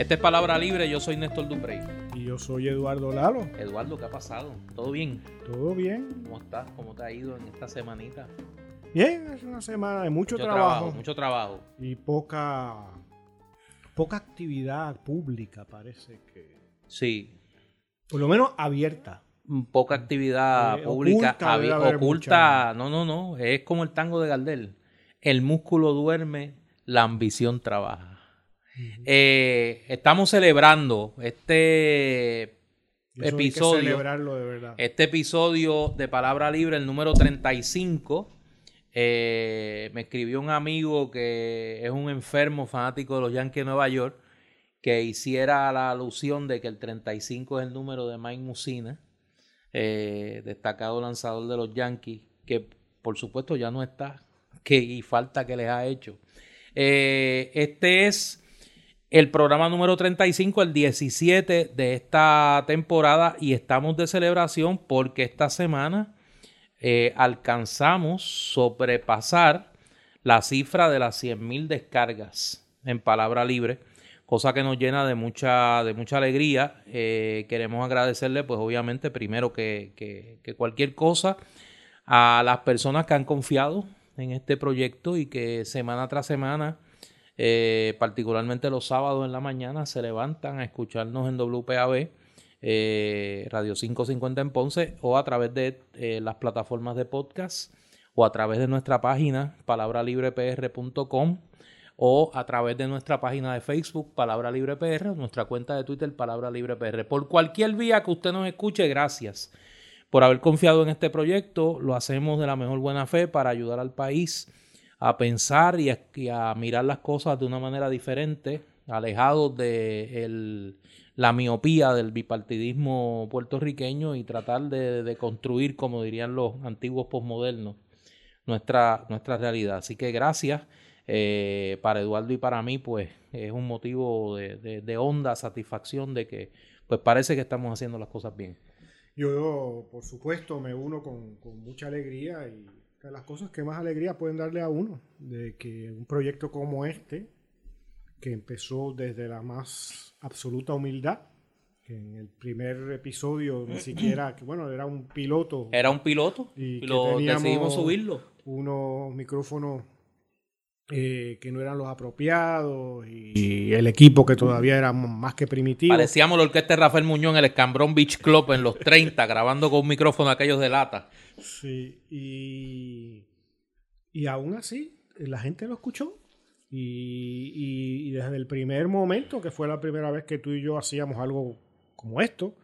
Esta es Palabra Libre, yo soy Néstor Duprey. Y yo soy Eduardo Lalo. Eduardo, ¿qué ha pasado? ¿Todo bien? ¿Todo bien? ¿Cómo estás? ¿Cómo te ha ido en esta semanita? Bien, es una semana de mucho, trabajo, Mucho trabajo. Y poca, poca actividad pública, parece que. Sí. Por lo menos abierta. Poca actividad Eh, pública. oculta, oculta. No, no, no. Es como el tango de Gardel. El músculo duerme, la ambición trabaja. Eh, estamos celebrando este Eso hay que episodio. celebrarlo de verdad. Este episodio de Palabra Libre, el número 35, eh, me escribió un amigo que es un enfermo fanático de los Yankees de Nueva York, que hiciera la alusión de que el 35 es el número de Mike Musina, eh, destacado lanzador de los Yankees, que por supuesto ya no está, que y falta que les ha hecho. Eh, este es el programa número 35, el 17 de esta temporada y estamos de celebración porque esta semana eh, alcanzamos sobrepasar la cifra de las 100.000 descargas en palabra libre, cosa que nos llena de mucha, de mucha alegría. Eh, queremos agradecerle, pues obviamente, primero que, que, que cualquier cosa, a las personas que han confiado en este proyecto y que semana tras semana eh, particularmente los sábados en la mañana, se levantan a escucharnos en WPAB, eh, Radio 550 en Ponce, o a través de eh, las plataformas de podcast, o a través de nuestra página, palabralibrepr.com, o a través de nuestra página de Facebook, Palabra Libre PR, nuestra cuenta de Twitter, Palabra Libre PR. Por cualquier vía que usted nos escuche, gracias por haber confiado en este proyecto. Lo hacemos de la mejor buena fe para ayudar al país a pensar y a, mirar las cosas de una manera diferente, alejados de la miopía del bipartidismo puertorriqueño y tratar de, construir, como dirían los antiguos posmodernos, nuestra, nuestra realidad. Así que gracias. eh, para Eduardo y para mí, pues es un motivo de, de- de honda satisfacción de que, pues parece que estamos haciendo las cosas bien. Yo, por supuesto, me uno con, con mucha alegría y de las cosas que más alegría pueden darle a uno, de que un proyecto como este, que empezó desde la más absoluta humildad, que en el primer episodio ni siquiera, que bueno, era un piloto, Era un piloto Y lo decidimos subirlo. unos micrófonos eh, que no eran los apropiados y el equipo que todavía era más que primitivo. Parecíamos la orquesta de Rafael Muñoz en el Escambrón Beach Club en los 30, grabando con un micrófono aquellos de lata. Sí, y, y aún así la gente lo escuchó. Y, y- y desde el primer momento, que fue la primera vez que tú y yo hacíamos algo como esto,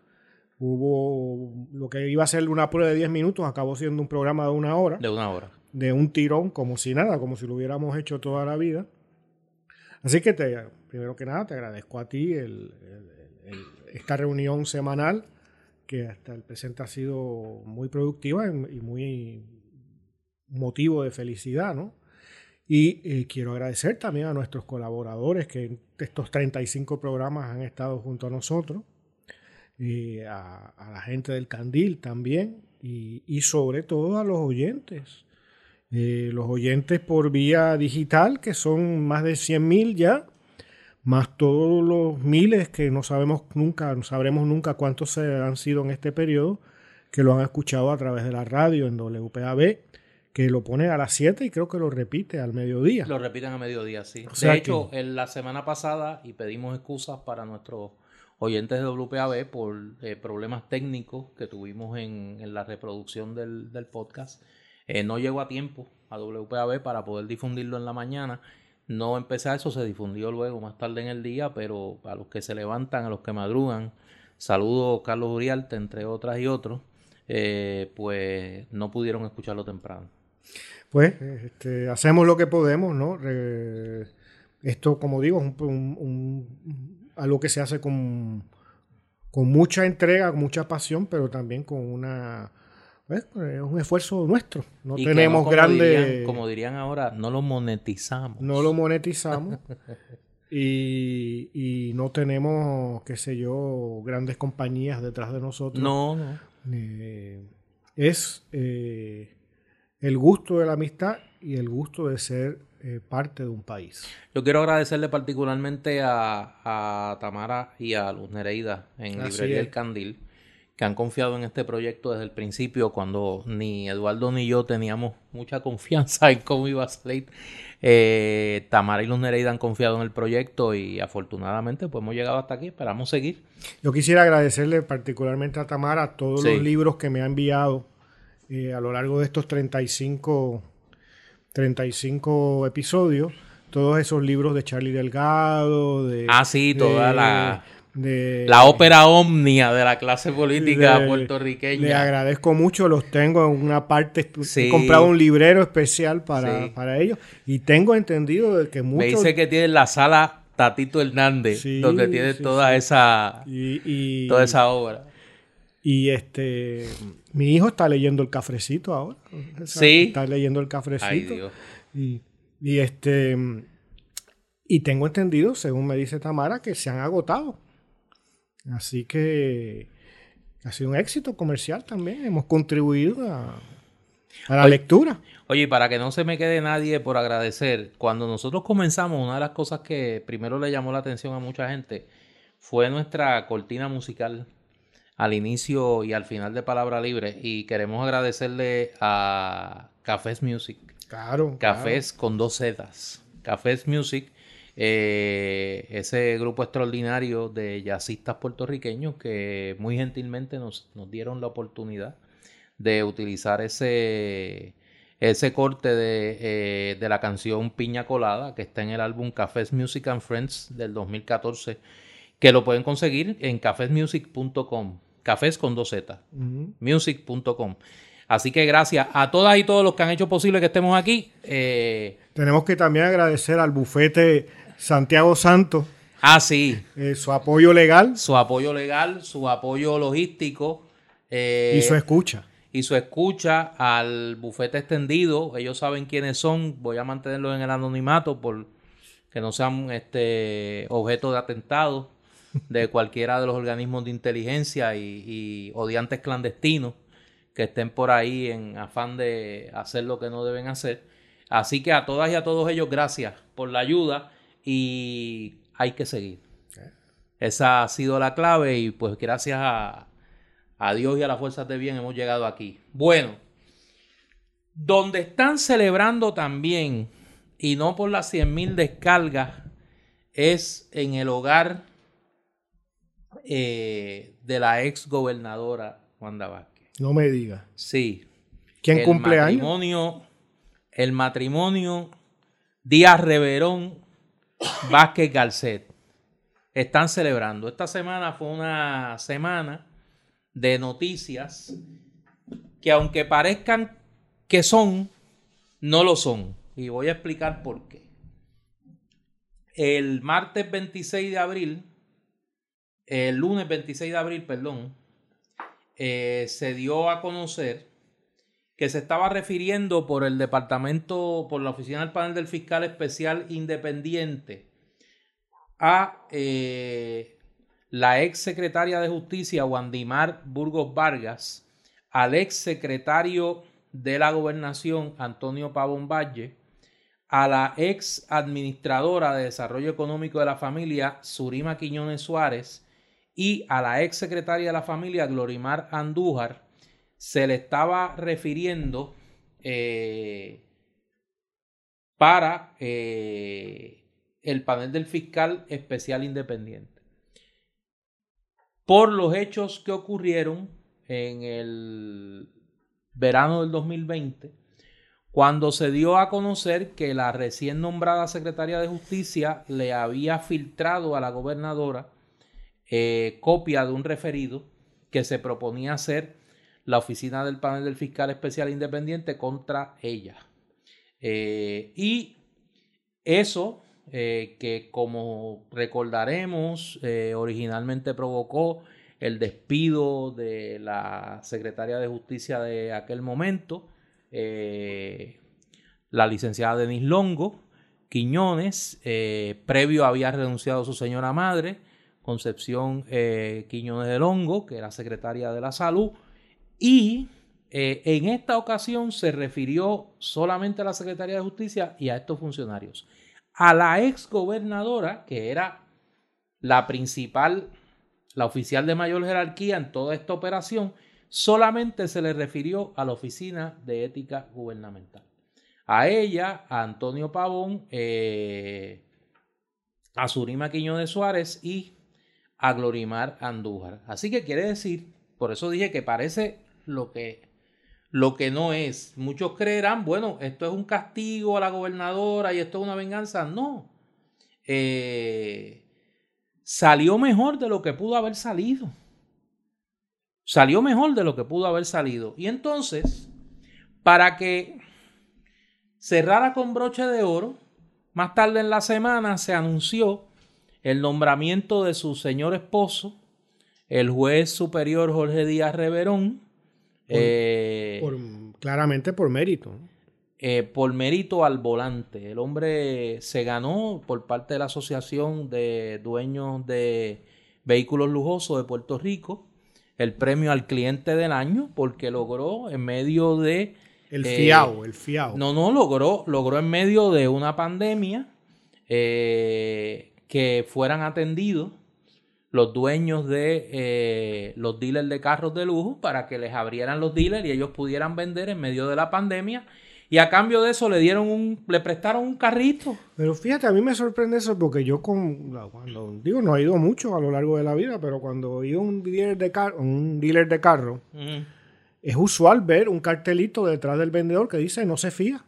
hubo lo que iba a ser una prueba de 10 minutos, acabó siendo un programa de una hora, De una hora. De un tirón, como si nada, como si lo hubiéramos hecho toda la vida. Así que te, primero que nada te agradezco a ti el- el- el- esta reunión semanal que hasta el presente ha sido muy productiva y muy motivo de felicidad, ¿no? Y eh, quiero agradecer también a nuestros colaboradores que en estos 35 programas han estado junto a nosotros, y a, a la gente del Candil también, y, y sobre todo a los oyentes. Eh, los oyentes por vía digital, que son más de 100.000 ya, más todos los miles que no sabemos nunca, no sabremos nunca cuántos se han sido en este periodo, que lo han escuchado a través de la radio en WPAB, que lo pone a las 7 y creo que lo repite al mediodía. Lo repiten a mediodía, sí. O sea de hecho, que- en la semana pasada, y pedimos excusas para nuestros oyentes de WPAB por eh, problemas técnicos que tuvimos en, en la reproducción del, del podcast, eh, no llegó a tiempo a WPAB para poder difundirlo en la mañana. No empecé eso, se difundió luego más tarde en el día, pero a los que se levantan, a los que madrugan, saludos Carlos Uriarte, entre otras y otros, eh, pues no pudieron escucharlo temprano. Pues este, hacemos lo que podemos, ¿no? Esto, como digo, es un- algo que se hace con, con mucha entrega, con mucha pasión, pero también con una... pues, es un esfuerzo nuestro. No Y tenemos como grandes... dirían- como dirían ahora, no lo monetizamos. no lo monetizamos y, y no tenemos, qué sé yo, grandes compañías detrás de nosotros. No, no. Eh, es eh, el gusto de la amistad y el gusto de ser eh, parte de un país. Yo quiero agradecerle particularmente a, Tamara y a Luz Nereida en Librería El Candil, que han confiado en este proyecto desde el principio, cuando ni Eduardo ni yo teníamos mucha confianza en cómo iba a salir. Eh, Tamara y Luz Nereida han confiado en el proyecto y afortunadamente pues hemos llegado hasta aquí, esperamos seguir. Yo quisiera agradecerle particularmente a Tamara todos los libros que me ha enviado eh, a lo largo de estos 35, 35 episodios, todos esos libros de Charlie Delgado, de... Ah, sí, toda la... la ópera omnia de la clase política puertorriqueña. Le agradezco mucho, los tengo en una parte. He comprado un librero especial para, ellos y tengo entendido de que muchos. Me dice que tiene la sala Tatito Hernández, donde tiene toda esa toda esa obra. Y este, mi hijo está leyendo el cafrecito ahora. Sí. Está leyendo el cafrecito. Y, y, este, y tengo entendido, según me dice Tamara, que se han agotado. Así que ha sido un éxito comercial también. Hemos contribuido a, la lectura. Oye, para que no se me quede nadie por agradecer, cuando nosotros comenzamos, una de las cosas que primero le llamó la atención a mucha gente fue nuestra cortina musical al inicio y al final de Palabra Libre y queremos agradecerle a Cafés Music. Claro. Cafés con dos zetas. Cafés Music, eh, ese grupo extraordinario de jazzistas puertorriqueños que muy gentilmente nos, nos dieron la oportunidad de utilizar ese, ese corte de, eh, de, la canción Piña Colada que está en el álbum Cafés Music and Friends del 2014 que lo pueden conseguir en cafésmusic.com cafés con dos Z, music.com. Así que gracias a todas y todos los que han hecho posible que estemos aquí. Eh, Tenemos que también agradecer al bufete Santiago Santos. Ah, sí. Eh, su apoyo legal. Su apoyo legal, su apoyo logístico. Eh, y su escucha. Y su escucha al bufete extendido. Ellos saben quiénes son. Voy a mantenerlos en el anonimato por que no sean este, objeto de atentado de cualquiera de los organismos de inteligencia y, odiantes clandestinos que estén por ahí en afán de hacer lo que no deben hacer. Así que a todas y a todos ellos, gracias por la ayuda y hay que seguir. Esa ha sido la clave y pues gracias a, a Dios y a las fuerzas de bien hemos llegado aquí. Bueno, donde están celebrando también, y no por las 100.000 descargas, es en el hogar eh, de la ex gobernadora Wanda Vázquez. No me diga. Sí. ¿Quién cumple matrimonio, El matrimonio Díaz Reverón Vázquez Garcet. Están celebrando. Esta semana fue una semana de noticias que aunque parezcan que son, no lo son. Y voy a explicar por qué. El martes 26 de abril el lunes 26 de abril, perdón, eh, se dio a conocer que se estaba refiriendo por el departamento, por la oficina del panel del fiscal especial independiente a eh, la ex secretaria de justicia Wandimar Burgos Vargas, al ex secretario de la gobernación Antonio Pavón Valle, a la ex administradora de desarrollo económico de la familia Surima Quiñones Suárez y a la ex secretaria de la familia, Glorimar Andújar, se le estaba refiriendo eh, para eh, el panel del fiscal especial independiente. Por los hechos que ocurrieron en el verano del 2020, cuando se dio a conocer que la recién nombrada secretaria de justicia le había filtrado a la gobernadora eh, copia de un referido que se proponía hacer la oficina del panel del fiscal especial independiente contra ella. Eh, y eso, eh, que como recordaremos, originalmente provocó el despido de la secretaria de justicia de aquel momento, la licenciada Denis Longo, Quiñones, previo había renunciado su señora madre, Concepción eh, Quiñones del Hongo, que era secretaria de la Salud, y eh, en esta ocasión se refirió solamente a la Secretaría de Justicia y a estos funcionarios. A la ex gobernadora, que era la principal, la oficial de mayor jerarquía en toda esta operación, solamente se le refirió a la Oficina de Ética Gubernamental. A ella, a Antonio Pavón, eh, a Surima de Suárez y a Glorimar Andújar. Así que quiere decir, por eso dije que parece lo que, lo que no es. Muchos creerán, bueno, esto es un castigo a la gobernadora y esto es una venganza. No. Eh, salió mejor de lo que pudo haber salido. Salió mejor de lo que pudo haber salido. Y entonces, para que cerrara con broche de oro, más tarde en la semana se anunció el nombramiento de su señor esposo, el juez superior Jorge Díaz Reverón. Eh, claramente por mérito. Eh, por mérito al volante. El hombre se ganó por parte de la Asociación de Dueños de Vehículos Lujosos de Puerto Rico el premio al cliente del año porque logró en medio de... El fiao, el fiao. No, no, logró, logró en medio de una pandemia eh, que fueran atendidos los dueños de eh, los dealers de carros de lujo para que les abrieran los dealers y ellos pudieran vender en medio de la pandemia. Y a cambio de eso le dieron un, le prestaron un carrito. Pero fíjate, a mí me sorprende eso porque yo con, cuando, digo, no he ido mucho a lo largo de la vida, pero cuando he ido a un dealer de, car un dealer de carro, es usual ver un cartelito detrás del vendedor que dice no se fía.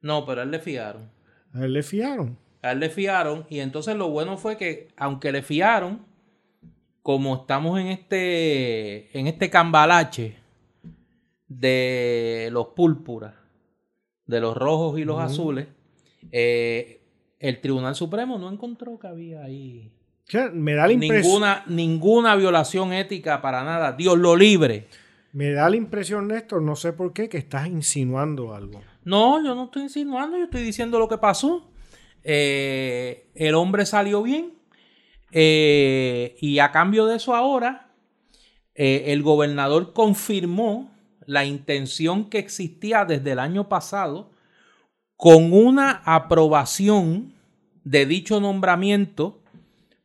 No, pero a él le fiaron. A él le fiaron. A él le fiaron y entonces lo bueno fue que aunque le fiaron, como estamos en este, en este cambalache de los púrpuras, de los rojos y los azules, eh, el Tribunal Supremo no encontró que había ahí me da la ninguna, ninguna violación ética para nada. Dios lo libre. Me da la impresión, Néstor, no sé por qué, que estás insinuando algo. No, yo no estoy insinuando, yo estoy diciendo lo que pasó. Eh, el hombre salió bien eh, y a cambio de eso ahora eh, el gobernador confirmó la intención que existía desde el año pasado con una aprobación de dicho nombramiento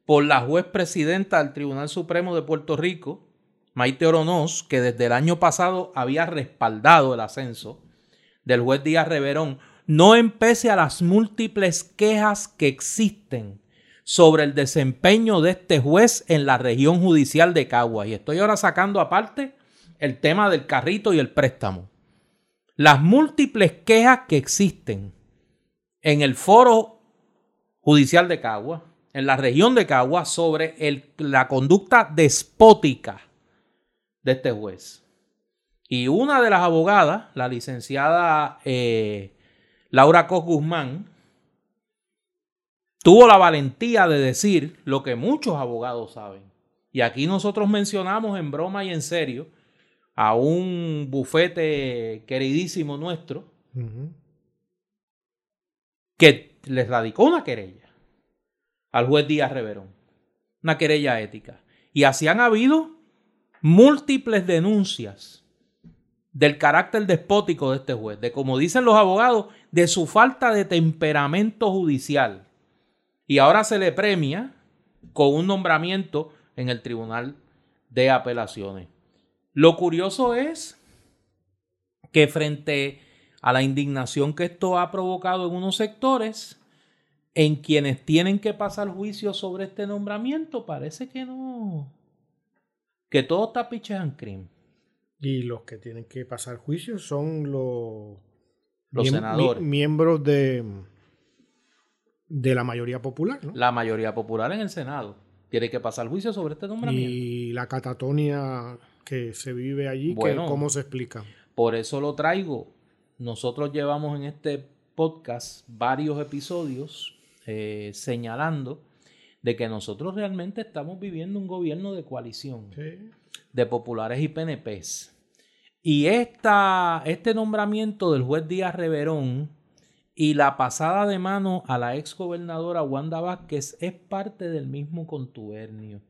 por la juez presidenta del Tribunal Supremo de Puerto Rico, Maite Oronoz, que desde el año pasado había respaldado el ascenso del juez Díaz Reverón. No empece a las múltiples quejas que existen sobre el desempeño de este juez en la región judicial de Caguas. Y estoy ahora sacando aparte el tema del carrito y el préstamo. Las múltiples quejas que existen en el foro judicial de Caguas, en la región de Caguas, sobre la conducta despótica de este juez. Y una de las abogadas, la licenciada eh, Laura Cos Guzmán, tuvo la valentía de decir lo que muchos abogados saben. Y aquí nosotros mencionamos en broma y en serio a un bufete queridísimo nuestro que le radicó una querella al juez Díaz Reverón, una querella ética. Y así han habido múltiples denuncias del carácter despótico de este juez, de como dicen los abogados, de su falta de temperamento judicial. Y ahora se le premia con un nombramiento en el Tribunal de Apelaciones. Lo curioso es que frente a la indignación que esto ha provocado en unos sectores, en quienes tienen que pasar juicio sobre este nombramiento, parece que no, que todo está piche en crimen. Y los que tienen que pasar juicio son los, los senadores. miembros de, de la mayoría popular. ¿no? La mayoría popular en el Senado tiene que pasar juicio sobre este nombramiento. Y la catatonia que se vive allí, ¿cómo se explica? Por eso lo traigo. Nosotros llevamos en este podcast varios episodios eh, señalando de que nosotros realmente estamos viviendo un gobierno de coalición de populares y PNPs. Y esta, este nombramiento del juez Díaz Reverón y la pasada de mano a la ex gobernadora Wanda Vázquez es parte del mismo contubernio.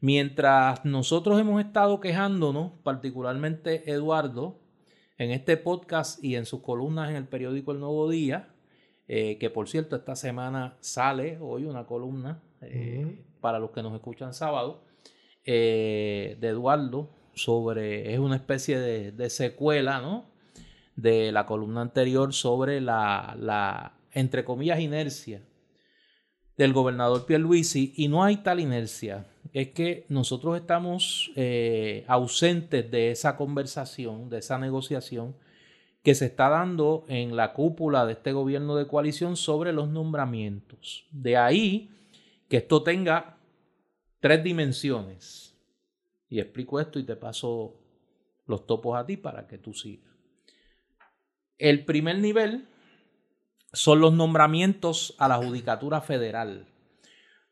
Mientras nosotros hemos estado quejándonos, particularmente Eduardo, en este podcast y en sus columnas en el periódico El Nuevo Día, eh, que por cierto esta semana sale hoy una columna eh, para los que nos escuchan sábado, eh, de Eduardo sobre, es una especie de, secuela, ¿no? De la columna anterior sobre la, la, entre comillas, inercia del gobernador Pierluisi y no hay tal inercia es que nosotros estamos eh, ausentes de esa conversación, de esa negociación que se está dando en la cúpula de este gobierno de coalición sobre los nombramientos. De ahí que esto tenga tres dimensiones. Y explico esto y te paso los topos a ti para que tú sigas. El primer nivel son los nombramientos a la Judicatura Federal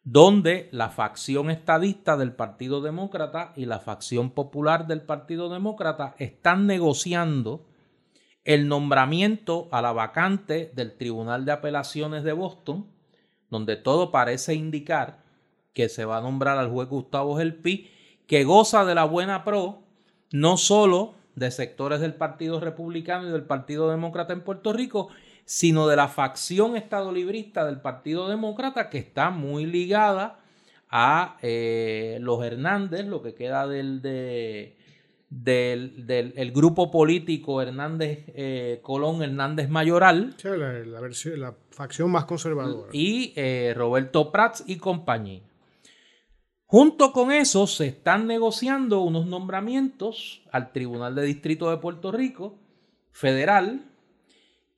donde la facción estadista del Partido Demócrata y la facción popular del Partido Demócrata están negociando el nombramiento a la vacante del Tribunal de Apelaciones de Boston, donde todo parece indicar que se va a nombrar al juez Gustavo Gelpi, que goza de la buena pro, no solo de sectores del Partido Republicano y del Partido Demócrata en Puerto Rico, sino de la facción estadolibrista del Partido Demócrata que está muy ligada a eh, los Hernández, lo que queda del, del, grupo político Hernández eh, Colón Hernández Mayoral. la, facción más conservadora. Y eh, Roberto Prats y compañía. Junto con eso se están negociando unos nombramientos al Tribunal de Distrito de Puerto Rico Federal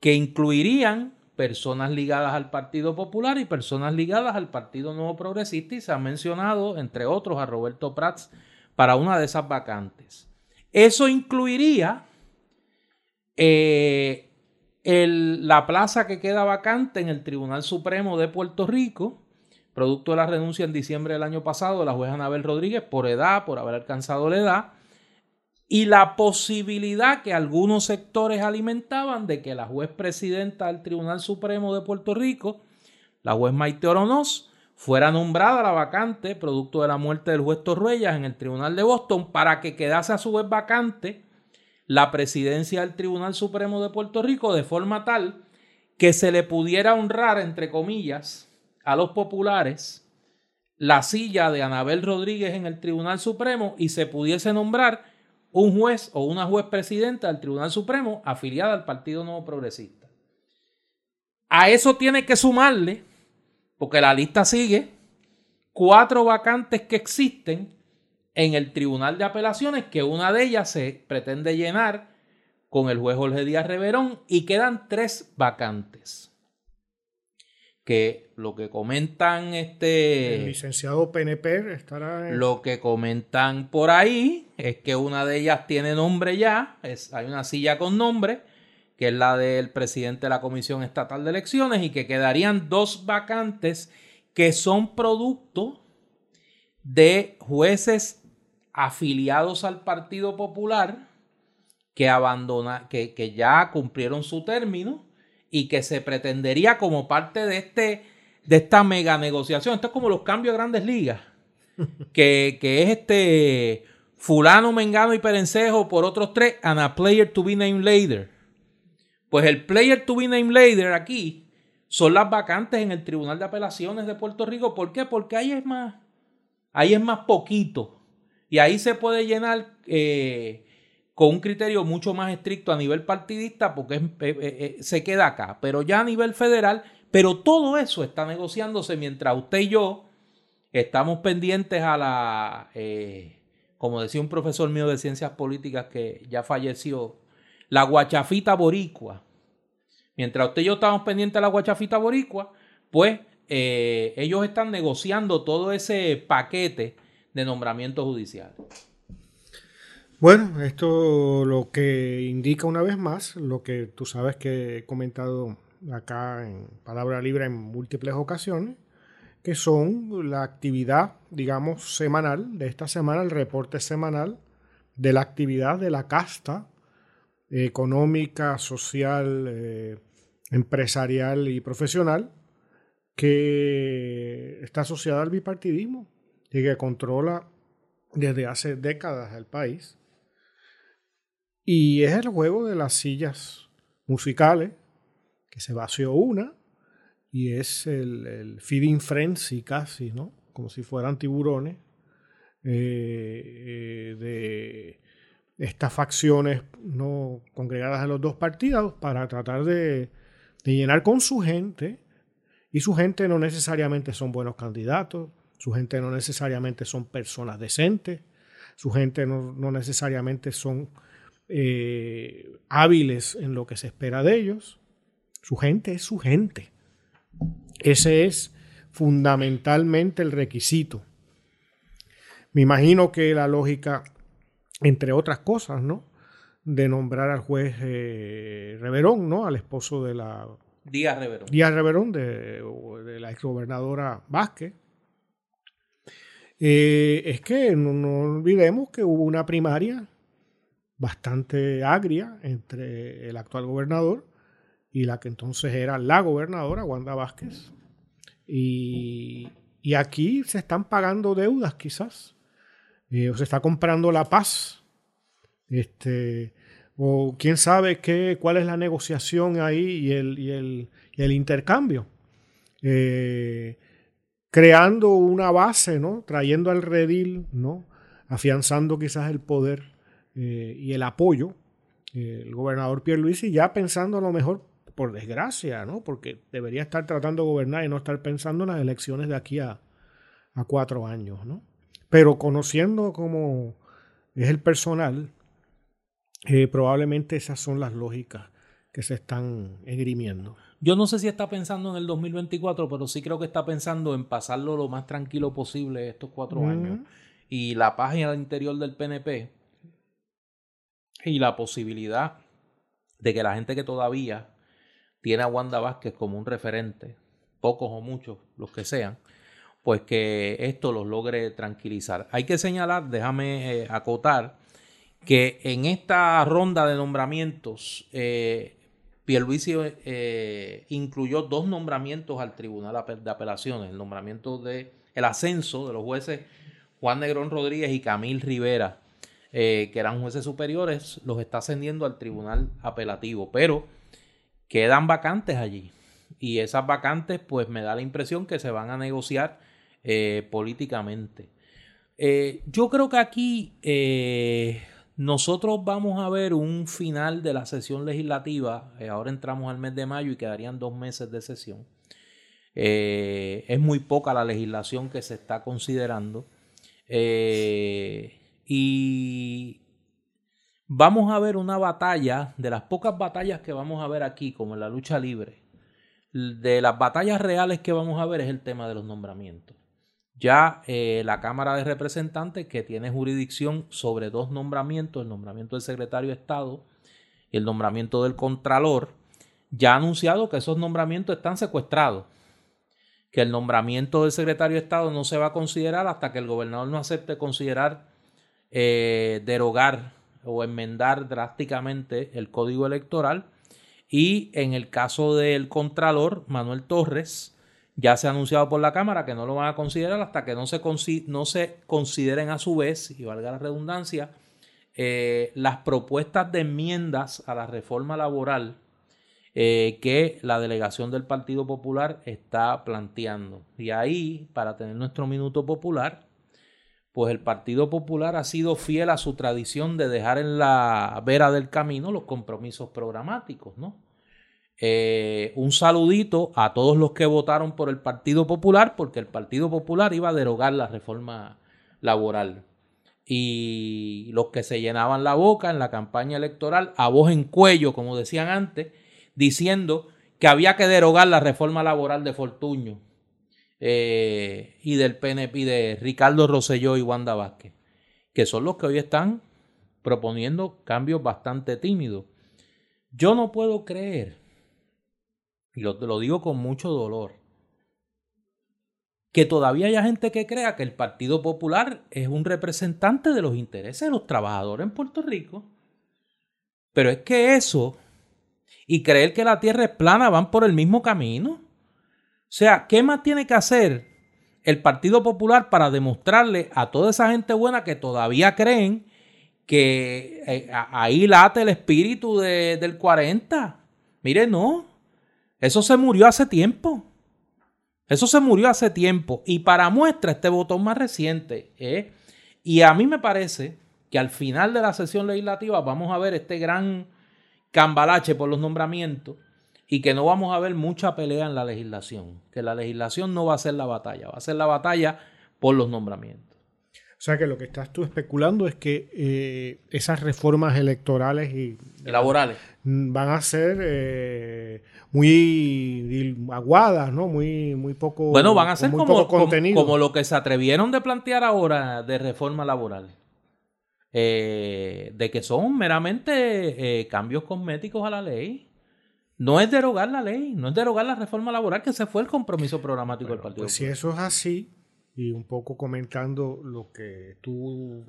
que incluirían personas ligadas al Partido Popular y personas ligadas al Partido Nuevo Progresista y se ha mencionado, entre otros, a Roberto Prats para una de esas vacantes. Eso incluiría eh, la plaza que queda vacante en el Tribunal Supremo de Puerto Rico, producto de la renuncia en diciembre del año pasado de la jueza Anabel Rodríguez por edad, por haber alcanzado la edad, y la posibilidad que algunos sectores alimentaban de que la juez presidenta del Tribunal Supremo de Puerto Rico, la juez Maite Oronoz, fuera nombrada la vacante producto de la muerte del juez Torruellas en el Tribunal de Boston para que quedase a su vez vacante la presidencia del Tribunal Supremo de Puerto Rico de forma tal que se le pudiera honrar, entre comillas, a los populares la silla de Anabel Rodríguez en el Tribunal Supremo y se pudiese nombrar un juez o una juez presidenta del Tribunal Supremo afiliada al Partido Nuevo Progresista. A eso tiene que sumarle, porque la lista sigue, cuatro vacantes que existen en el Tribunal de Apelaciones, que una de ellas se pretende llenar con el juez Jorge Díaz Reverón y quedan tres vacantes que lo que comentan este el licenciado PNP estará lo que comentan por ahí es que una de ellas tiene nombre ya es hay una silla con nombre que es la del presidente de la Comisión Estatal de Elecciones y que quedarían dos vacantes que son producto de jueces afiliados al Partido Popular que abandona que, que ya cumplieron su término y que se pretendería como parte de, este, de esta mega negociación. Esto es como los cambios de grandes ligas, que, es este fulano, mengano y perencejo por otros tres, and a player to be named later. Pues el player to be named later aquí son las vacantes en el Tribunal de Apelaciones de Puerto Rico. ¿Por qué? Porque ahí es más, ahí es más poquito. Y ahí se puede llenar eh, con un criterio mucho más estricto a nivel partidista porque eh, eh, eh, se queda acá, pero ya a nivel federal, pero todo eso está negociándose mientras usted y yo estamos pendientes a la, como decía un profesor mío de ciencias políticas que ya falleció, la guachafita boricua. Mientras usted y yo estamos pendientes a la guachafita boricua, pues ellos están negociando todo ese paquete de nombramientos judiciales. Bueno, esto lo que indica una vez más, lo que tú sabes que he comentado acá en Palabra Libre en múltiples ocasiones, que son la actividad, digamos, semanal de esta semana, el reporte semanal de la actividad de la casta económica, social, eh, empresarial y profesional que está asociada al bipartidismo y que controla desde hace décadas del país. Y es el juego de las sillas musicales, que se vació una, y es el, feeding frenzy casi, ¿no? Como si fueran tiburones eh, eh, de estas facciones no congregadas en los dos partidos para tratar de, de llenar con su gente. Y su gente no necesariamente son buenos candidatos, su gente no necesariamente son personas decentes, su gente no, necesariamente son eh, hábiles en lo que se espera de ellos. Su gente es su gente. Ese es fundamentalmente el requisito. Me imagino que la lógica, entre otras cosas, ¿no? De nombrar al juez eh, Reverón, ¿no? Al esposo de la... Díaz Reverón. Díaz Reverón, de, de la exgobernadora Vázquez, eh, es que no, olvidemos que hubo una primaria bastante agria entre el actual gobernador y la que entonces era la gobernadora, Wanda Vázquez. Y, aquí se están pagando deudas quizás, eh, o se está comprando la paz. Este, o quién sabe qué, cuál es la negociación ahí y el, y el, y el intercambio. Eh, creando una base, ¿no? Trayendo al redil, ¿no? Afianzando quizás el poder eh, y el apoyo. Eh, el gobernador Pierre y ya pensando a lo mejor, por desgracia, ¿no? Porque debería estar tratando de gobernar y no estar pensando en las elecciones de aquí a, cuatro años, ¿no? Pero conociendo cómo es el personal, eh, probablemente esas son las lógicas que se están esgrimiendo. Yo no sé si está pensando en el 2024, pero sí creo que está pensando en pasarlo lo más tranquilo posible estos cuatro años. Y la página al interior del PNP y la posibilidad de que la gente que todavía tiene a Wanda Vázquez como un referente, pocos o muchos, los que sean, pues que esto los logre tranquilizar. Hay que señalar, déjame eh, acotar, que en esta ronda de nombramientos eh, Pierluisi eh, incluyó dos nombramientos al Tribunal de Apelaciones, el nombramiento de el ascenso de los jueces Juan Negrón Rodríguez y Camil Rivera, eh, que eran jueces superiores, los está ascendiendo al Tribunal Apelativo, pero quedan vacantes allí. Y esas vacantes, pues me da la impresión que se van a negociar eh, políticamente. yo creo que aquí nosotros vamos a ver un final de la sesión legislativa. Eh, ahora entramos al mes de mayo y quedarían dos meses de sesión. Eh, es muy poca la legislación que se está considerando. Eh, y vamos a ver una batalla, de las pocas batallas que vamos a ver aquí, como en la lucha libre, de las batallas reales que vamos a ver es el tema de los nombramientos. Ya eh, la Cámara de Representantes, que tiene jurisdicción sobre dos nombramientos, el nombramiento del secretario de Estado y el nombramiento del Contralor, ya ha anunciado que esos nombramientos están secuestrados, que el nombramiento del secretario de Estado no se va a considerar hasta que el gobernador no acepte considerar eh, derogar o enmendar drásticamente el código electoral. Y en el caso del Contralor, Manuel Torres, ya se ha anunciado por la Cámara que no lo van a considerar hasta que no se, no se consideren a su vez, y valga la redundancia, eh, las propuestas de enmiendas a la reforma laboral eh, que la delegación del Partido Popular está planteando. Y ahí, para tener nuestro minuto popular, pues el Partido Popular ha sido fiel a su tradición de dejar en la vera del camino los compromisos programáticos, ¿no? Eh, un saludito a todos los que votaron por el Partido Popular, porque el Partido Popular iba a derogar la reforma laboral. Y los que se llenaban la boca en la campaña electoral, a voz en cuello, como decían antes, diciendo que había que derogar la reforma laboral de Fortuño eh, y del PNP de Ricardo Rosselló y Wanda Vázquez, que son los que hoy están proponiendo cambios bastante tímidos. Yo no puedo creer y lo, lo digo con mucho dolor, que todavía haya gente que crea que el Partido Popular es un representante de los intereses de los trabajadores en Puerto Rico. Pero es que eso y creer que la Tierra es plana van por el mismo camino. O sea, ¿qué más tiene que hacer el Partido Popular para demostrarle a toda esa gente buena que todavía creen que eh, ahí late el espíritu del 40. Mire, no. Eso se murió hace tiempo. Eso se murió hace tiempo. Y para muestra, este botón más reciente. ¿eh? Y a mí me parece que al final de la sesión legislativa vamos a ver este gran cambalache por los nombramientos y que no vamos a ver mucha pelea en la legislación, que la legislación no va a ser la batalla, va a ser la batalla por los nombramientos. O sea que lo que estás tú especulando es que eh, esas reformas electorales y laborales van a ser eh, muy aguadas, ¿no? Muy, muy poco. Bueno, van a ser como, como, lo que se atrevieron de plantear ahora de reforma laboral. Eh, de que son meramente cambios cosméticos a la ley. No es derogar la ley, no es derogar la reforma laboral, que se fue el compromiso programático del Partido pues Si eso es así, y un poco comentando lo que tú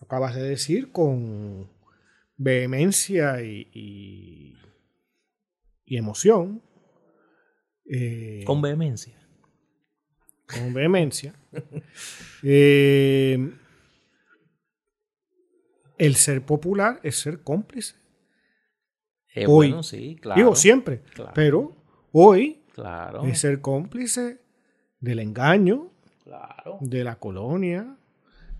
acabas de decir con vehemencia y, y, emoción. Eh, con vehemencia. Con vehemencia. Eh, el ser popular es ser cómplice eh, hoy, sí, claro. Digo siempre, pero hoy claro. es ser cómplice del engaño, de la colonia,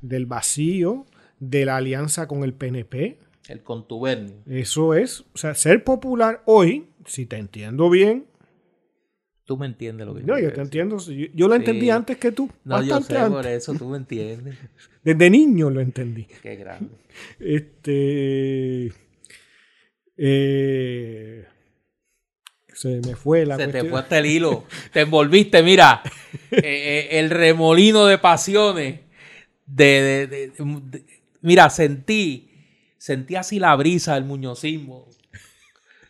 del vacío, de la alianza con el PNP. El contubernio. Eso es, o sea, ser popular hoy, si te entiendo bien. Tú me entiendes lo que No, yo te entiendo. Yo, lo entendí antes que tú. No, yo sé por eso, tú me entiendes. Desde niño lo entendí. Qué grande. Este. Eh, se me fue la Se te fue hasta el hilo. te envolviste, mira. Eh, eh, el remolino de pasiones. De, mira, sentí. Sentí así la brisa del muñozismo.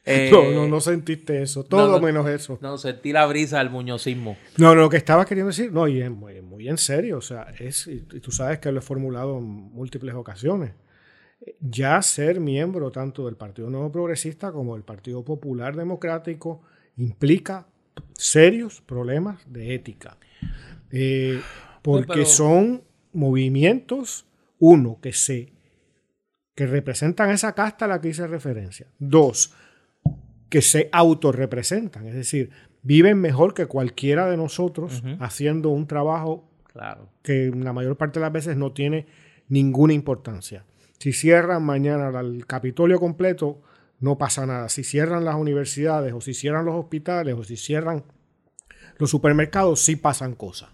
no, no, no sentiste eso. Todo menos eso. No, sentí la brisa del muñozismo. No, lo que estaba queriendo decir, no, y es muy, muy en serio. O sea, es, y tú sabes que lo he formulado en múltiples ocasiones ya ser miembro tanto del Partido Nuevo Progresista como del Partido Popular Democrático implica serios problemas de ética. Eh, porque son movimientos, uno, que se que representan esa casta a la que hice referencia. Dos, que se autorrepresentan, es decir, viven mejor que cualquiera de nosotros haciendo un trabajo claro. que la mayor parte de las veces no tiene ninguna importancia. Si cierran mañana el Capitolio completo, no pasa nada. Si cierran las universidades o si cierran los hospitales o si cierran los supermercados, sí pasan cosas.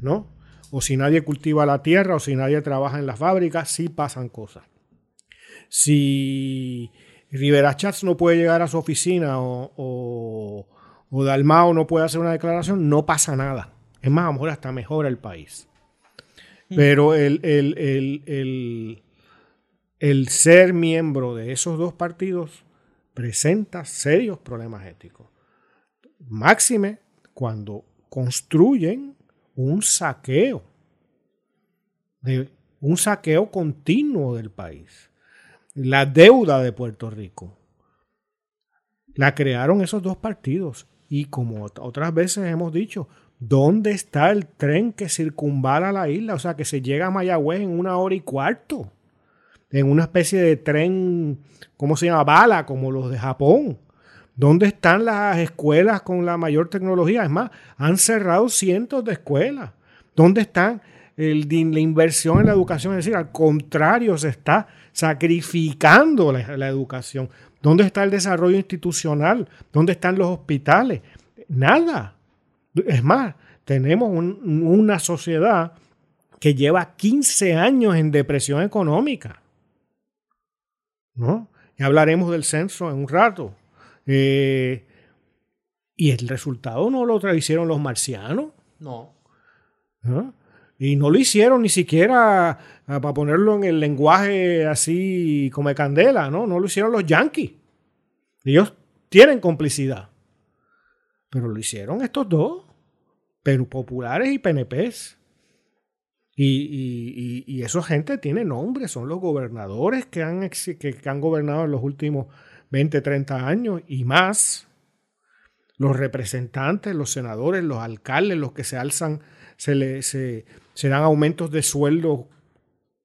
¿No? O si nadie cultiva la tierra o si nadie trabaja en las fábricas, sí pasan cosas. Si Rivera Chats no puede llegar a su oficina o, o, Dalmao no puede hacer una declaración, no pasa nada. Es más, a lo mejor hasta mejora el país. Mm. Pero el, el, el ser miembro de esos dos partidos presenta serios problemas éticos. Máxime cuando construyen un saqueo, de, un saqueo continuo del país. La deuda de Puerto Rico la crearon esos dos partidos. Y como otras veces hemos dicho, ¿dónde está el tren que circunvala la isla? O sea, que se llega a Mayagüez en una hora y cuarto en una especie de tren, ¿cómo se llama? Bala, como los de Japón. ¿Dónde están las escuelas con la mayor tecnología? Es más, han cerrado cientos de escuelas. ¿Dónde están la inversión en la educación? Es decir, al contrario, se está sacrificando la, educación. ¿Dónde está el desarrollo institucional? ¿Dónde están los hospitales? Nada. Es más, tenemos una sociedad que lleva 15 años en depresión económica. ¿No? Ya hablaremos del censo en un rato. Eh, y el resultado no lo hicieron los marcianos. No. Y no lo hicieron ni siquiera ah, para ponerlo en el lenguaje así como de candela, ¿no? No lo hicieron los yanquis. Ellos tienen complicidad. Pero lo hicieron estos dos, pero populares y PNPs. Y, y, esa gente tiene nombre, son los gobernadores que han, que, han gobernado en los últimos 20, 30 años y más. los representantes, los senadores, los alcaldes, los que se alzan, se, le, se, dan aumentos de sueldo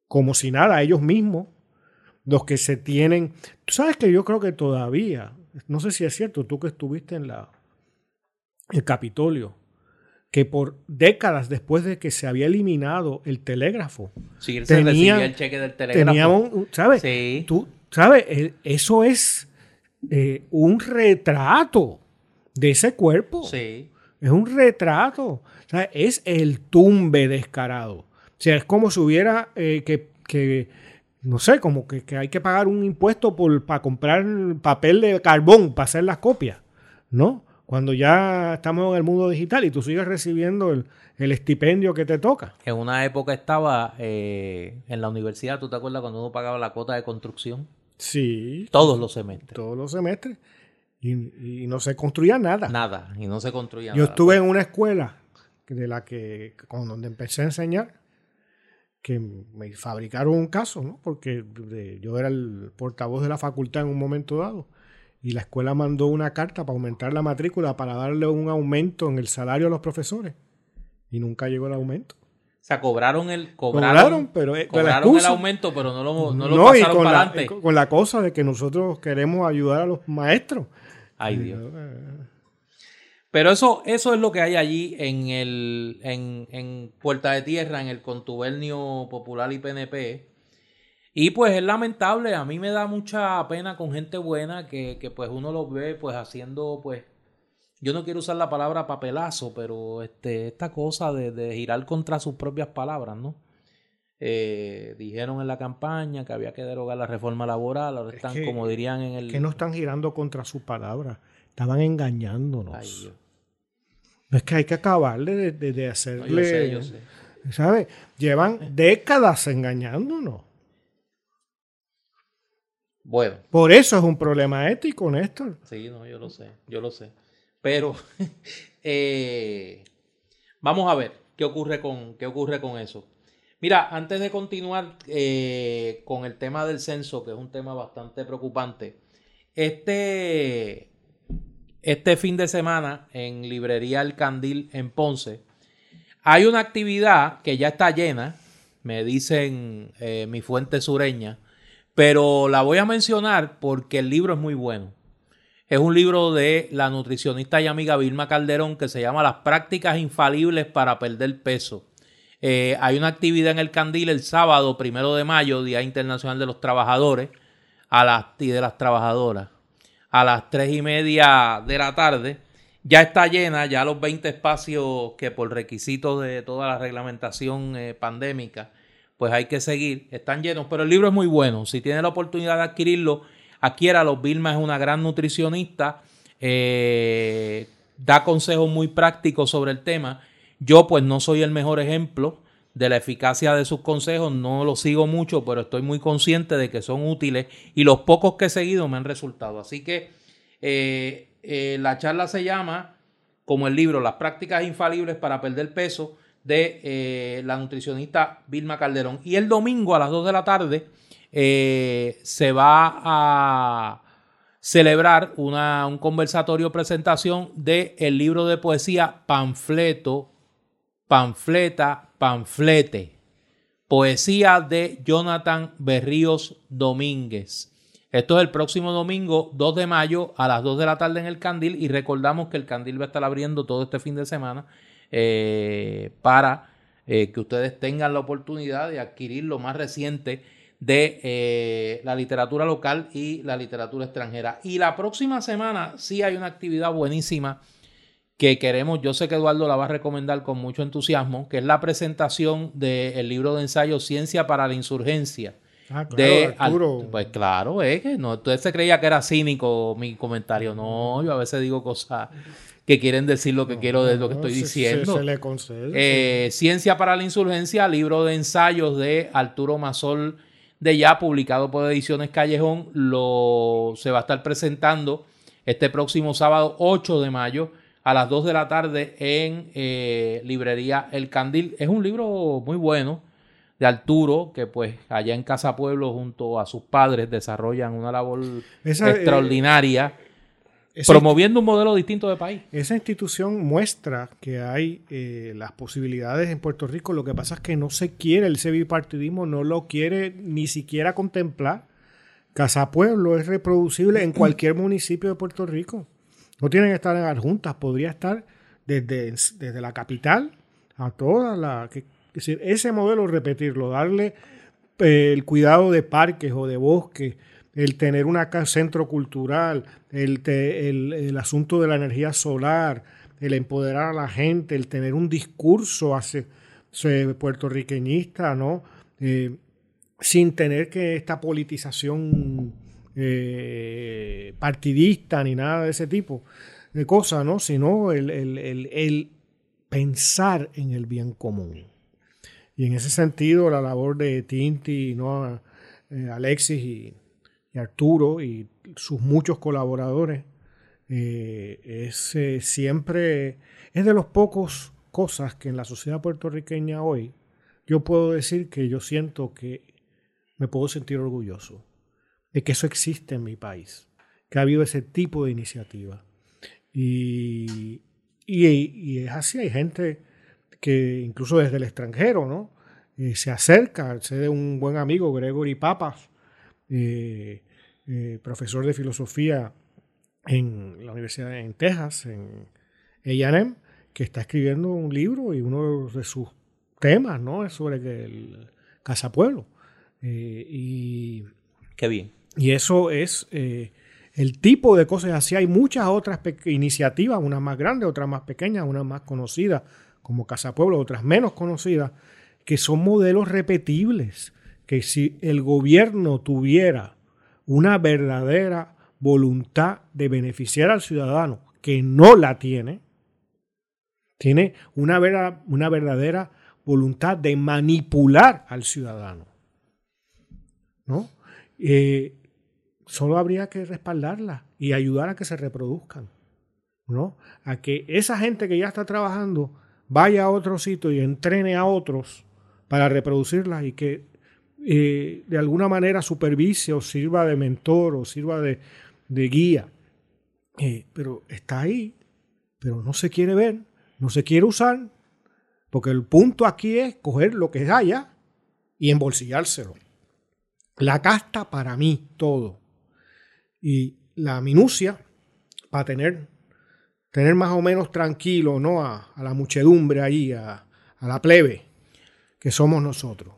como si nada, ellos mismos, los que se tienen. Tú sabes que yo creo que todavía, no sé si es cierto, tú que estuviste en la el Capitolio, que por décadas después de que se había eliminado el telégrafo, sí, se recibía el cheque del telégrafo. Teníamos, ¿sabes? Sí. Tú, ¿sabes? Eso es eh, un retrato de ese cuerpo. Sí. Es un retrato. O sea, es el tumbe descarado. O sea, es como si hubiera eh, que, no sé, como que, hay que pagar un impuesto por, para comprar papel de carbón para hacer las copias, ¿no? Cuando ya estamos en el mundo digital y tú sigues recibiendo el, estipendio que te toca. En una época estaba eh, en la universidad, ¿tú te acuerdas cuando uno pagaba la cuota de construcción? Sí. Todos los semestres. Todos los semestres. Y, no se construía nada. Nada, y no se construía Yo estuve en una escuela de la que, con donde empecé a enseñar, que me fabricaron un caso, ¿no? Porque yo era el portavoz de la facultad en un momento dado. Y la escuela mandó una carta para aumentar la matrícula, para darle un aumento en el salario a los profesores. Y nunca llegó el aumento. O sea, cobraron el cobraron, pero eh, cobraron el aumento, pero no lo, no lo pasaron con para la, adelante. Con la cosa de que nosotros queremos ayudar a los maestros. Ay, Dios. Pero eso, eso es lo que hay allí en, el, en, Puerta de Tierra, en el contubernio popular y PNP. Y pues es lamentable, a mí me da mucha pena con gente buena que, que pues uno los ve pues haciendo pues, yo no quiero usar la palabra papelazo, pero este, esta cosa de, de girar contra sus propias palabras, ¿no? Eh, dijeron en la campaña que había que derogar la reforma laboral, ahora están, como dirían en el... Que no están girando contra sus palabras, estaban engañándonos. Es que hay que acabar de, de, hacerle... yo sé, ¿Sabes? Llevan décadas engañándonos. Bueno. Por eso es un problema ético, Néstor. Sí, no, yo lo sé, yo lo sé. Pero eh, vamos a ver qué ocurre con, qué ocurre con eso. Mira, antes de continuar eh, con el tema del censo, que es un tema bastante preocupante, este, este fin de semana en Librería El Candil en Ponce, hay una actividad que ya está llena, me dicen eh, mi fuente sureña, pero la voy a mencionar porque el libro es muy bueno. Es un libro de la nutricionista y amiga Vilma Calderón que se llama Las prácticas infalibles para perder peso. Eh, hay una actividad en el Candil el sábado, primero de mayo, Día Internacional de los Trabajadores a las, y de las Trabajadoras, a las tres y media de la tarde. Ya está llena, ya los 20 espacios que por requisitos de toda la reglamentación eh, pandémica, pues hay que seguir, están llenos, pero el libro es muy bueno. Si tiene la oportunidad de adquirirlo, adquiéralo. Vilma es una gran nutricionista, eh, da consejos muy prácticos sobre el tema yo pues no soy el mejor ejemplo de la eficacia de sus consejos, no los sigo mucho, pero estoy muy consciente de que son útiles y los pocos que he seguido me han resultado. Así que eh, eh, la charla se llama, como el libro, Las prácticas infalibles para perder peso de eh, la nutricionista Vilma Calderón. Y el domingo a las 2 de la tarde se va a celebrar una, un conversatorio presentación del el libro de poesía Panfleto Panfleta, Panflete. Poesía de Jonathan Berríos Domínguez. Esto es el próximo domingo 2 de mayo a las 2 de la tarde en el Candil y recordamos que el Candil va a estar abriendo todo este fin de semana eh, para eh, que ustedes tengan la oportunidad de adquirir lo más reciente de eh, la literatura local y la literatura extranjera. Y la próxima semana sí hay una actividad buenísima que queremos, yo sé que Eduardo la va a recomendar con mucho entusiasmo, que es la presentación del libro de ensayo Ciencia para la Insurgencia. Ah, claro, pues claro, es que no, usted se creía que era cínico mi comentario. No, yo a veces digo cosas que quieren decir lo que quiero de lo que estoy diciendo. Se, le concede. Eh, Ciencia para la Insurgencia, libro de ensayos de Arturo Mazol de ya, publicado por Ediciones Callejón, lo, se va a estar presentando este próximo sábado 8 de mayo a las 2 de la tarde en eh, Librería El Candil. Es un libro muy bueno de Arturo, que pues allá en Casa Pueblo junto a sus padres desarrollan una labor eh, promoviendo un modelo distinto de país. Esa institución muestra que hay eh, las posibilidades en Puerto Rico. Lo que pasa es que no se quiere, el bipartidismo no lo quiere ni siquiera contemplar. Casa Pueblo es reproducible en cualquier municipio de Puerto Rico. No tienen que estar en adjuntas, podría estar desde, desde la capital a toda la... Que, es decir, ese modelo repetirlo, darle eh, el cuidado de parques o de bosques, el tener un centro cultural, el, el, asunto de la energía solar, el empoderar a la gente, el tener un discurso hace, puertorriqueñista, ¿no? Eh, sin tener que esta politización eh, partidista ni nada de ese tipo de cosas, ¿no? Sino el, el, pensar en el bien común. Y en ese sentido, la labor de Tinti, ¿no? Eh, Alexis y, Arturo y sus muchos colaboradores eh, es siempre, es de los pocos cosas que en la sociedad puertorriqueña hoy yo puedo decir que yo siento que me puedo sentir orgulloso de que eso existe en mi país, que ha habido ese tipo de iniciativa. Y, y, es así, hay gente que incluso desde el extranjero, ¿no? Eh, se acerca, sé de un buen amigo, Gregory Papas, eh, eh, profesor de filosofía en la Universidad de Texas, en A&M, que está escribiendo un libro y uno de sus temas, ¿no? Es sobre el Casa Pueblo. y, Qué bien. Y eso es eh, el tipo de cosas así. Hay muchas otras iniciativas, unas más grandes, otras más pequeñas, unas más conocidas, como Casa Pueblo, otras menos conocidas, que son modelos repetibles. Que si el gobierno tuviera una verdadera voluntad de beneficiar al ciudadano, que no la tiene, tiene una, una verdadera voluntad de manipular al ciudadano. ¿No? Eh, solo habría que respaldarla y ayudar a que se reproduzcan, ¿no? A que esa gente que ya está trabajando vaya a otro sitio y entrene a otros para reproducirla y que de alguna manera supervise o sirva de mentor o sirva de, guía. Eh, pero está ahí, pero no se quiere ver, no se quiere usar, porque el punto aquí es coger lo que haya y embolsillárselo. La casta para mí, todo y la minucia para tener, tener más o menos tranquilo ¿no? a, la muchedumbre ahí, a, la plebe que somos nosotros.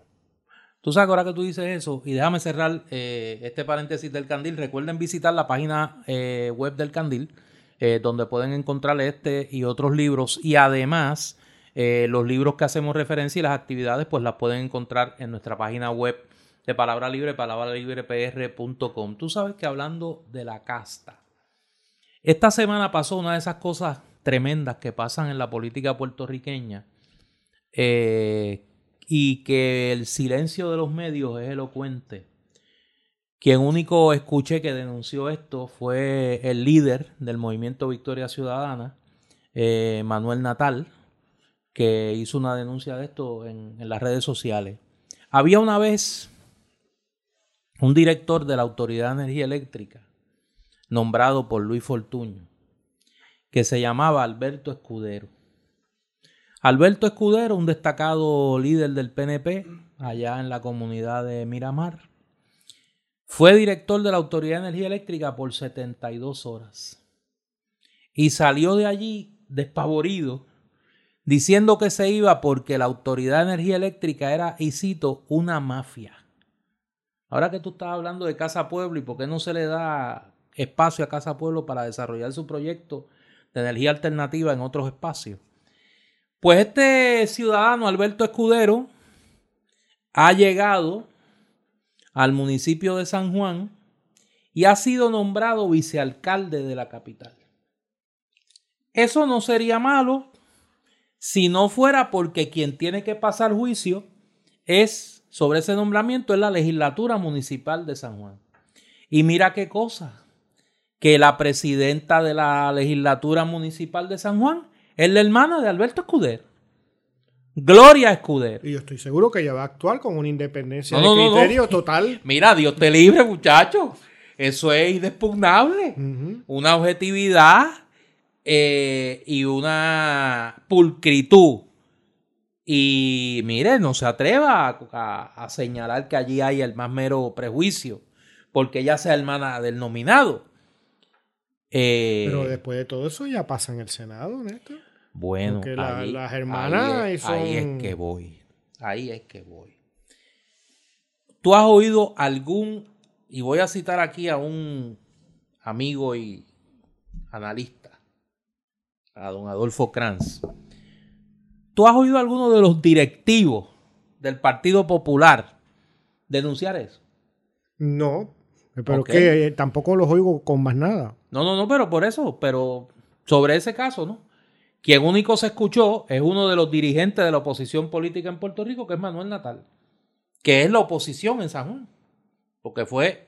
Tú sabes, ahora que tú dices eso, y déjame cerrar eh, este paréntesis del Candil, recuerden visitar la página eh, web del Candil, eh, donde pueden encontrar este y otros libros, y además los libros que hacemos referencia y las actividades, pues las pueden encontrar en nuestra página web de Palabra Libre, palabralibrepr.com. Tú sabes que hablando de la casta, esta semana pasó una de esas cosas tremendas que pasan en la política puertorriqueña y que el silencio de los medios es elocuente. Quien único escuché que denunció esto fue el líder del movimiento Victoria Ciudadana, eh, Manuel Natal, que hizo una denuncia de esto en las redes sociales. Había una vez un director de la Autoridad de Energía Eléctrica, nombrado por Luis Fortuño, que se llamaba Alberto Escudero. Alberto Escudero, un destacado líder del PNP allá en la comunidad de Miramar, fue director de la Autoridad de Energía Eléctrica por 72 horas y salió de allí despavorido diciendo que se iba porque la Autoridad de Energía Eléctrica era, y cito, una mafia. Ahora que tú estás hablando de Casa Pueblo y por qué no se le da espacio a Casa Pueblo para desarrollar su proyecto de energía alternativa en otros espacios. Pues este ciudadano, Alberto Escudero, ha llegado al municipio de San Juan y ha sido nombrado vicealcalde de la capital. Eso no sería malo si no fuera porque quien tiene que pasar juicio es sobre ese nombramiento es la legislatura municipal de San Juan. Y mira qué cosa, que la presidenta de la legislatura municipal de San Juan es la hermana de Alberto Escudero. Gloria Escudero. Y yo estoy seguro que ella va a actuar con una independencia de criterio total. Mira, Dios te libre, muchacho. Eso es inexpugnable. Una objetividad eh, y una pulcritud. Y mire, no se atreva a, señalar que allí hay el más mero prejuicio, porque ella sea hermana del nominado. Eh, Pero después de todo eso ya pasa en el Senado, Néstor. Bueno, las hermanas ahí es que voy. Ahí es que voy. ¿Tú has oído algún, y voy a citar aquí a un amigo y analista, a don Adolfo Kranz. ¿Tú has oído alguno de los directivos del Partido Popular denunciar eso? No, pero que eh, tampoco los oigo con más nada. No, no, no, pero por eso, pero sobre ese caso, ¿no? Quien único se escuchó es uno de los dirigentes de la oposición política en Puerto Rico, que es Manuel Natal, que es la oposición en San Juan, porque fue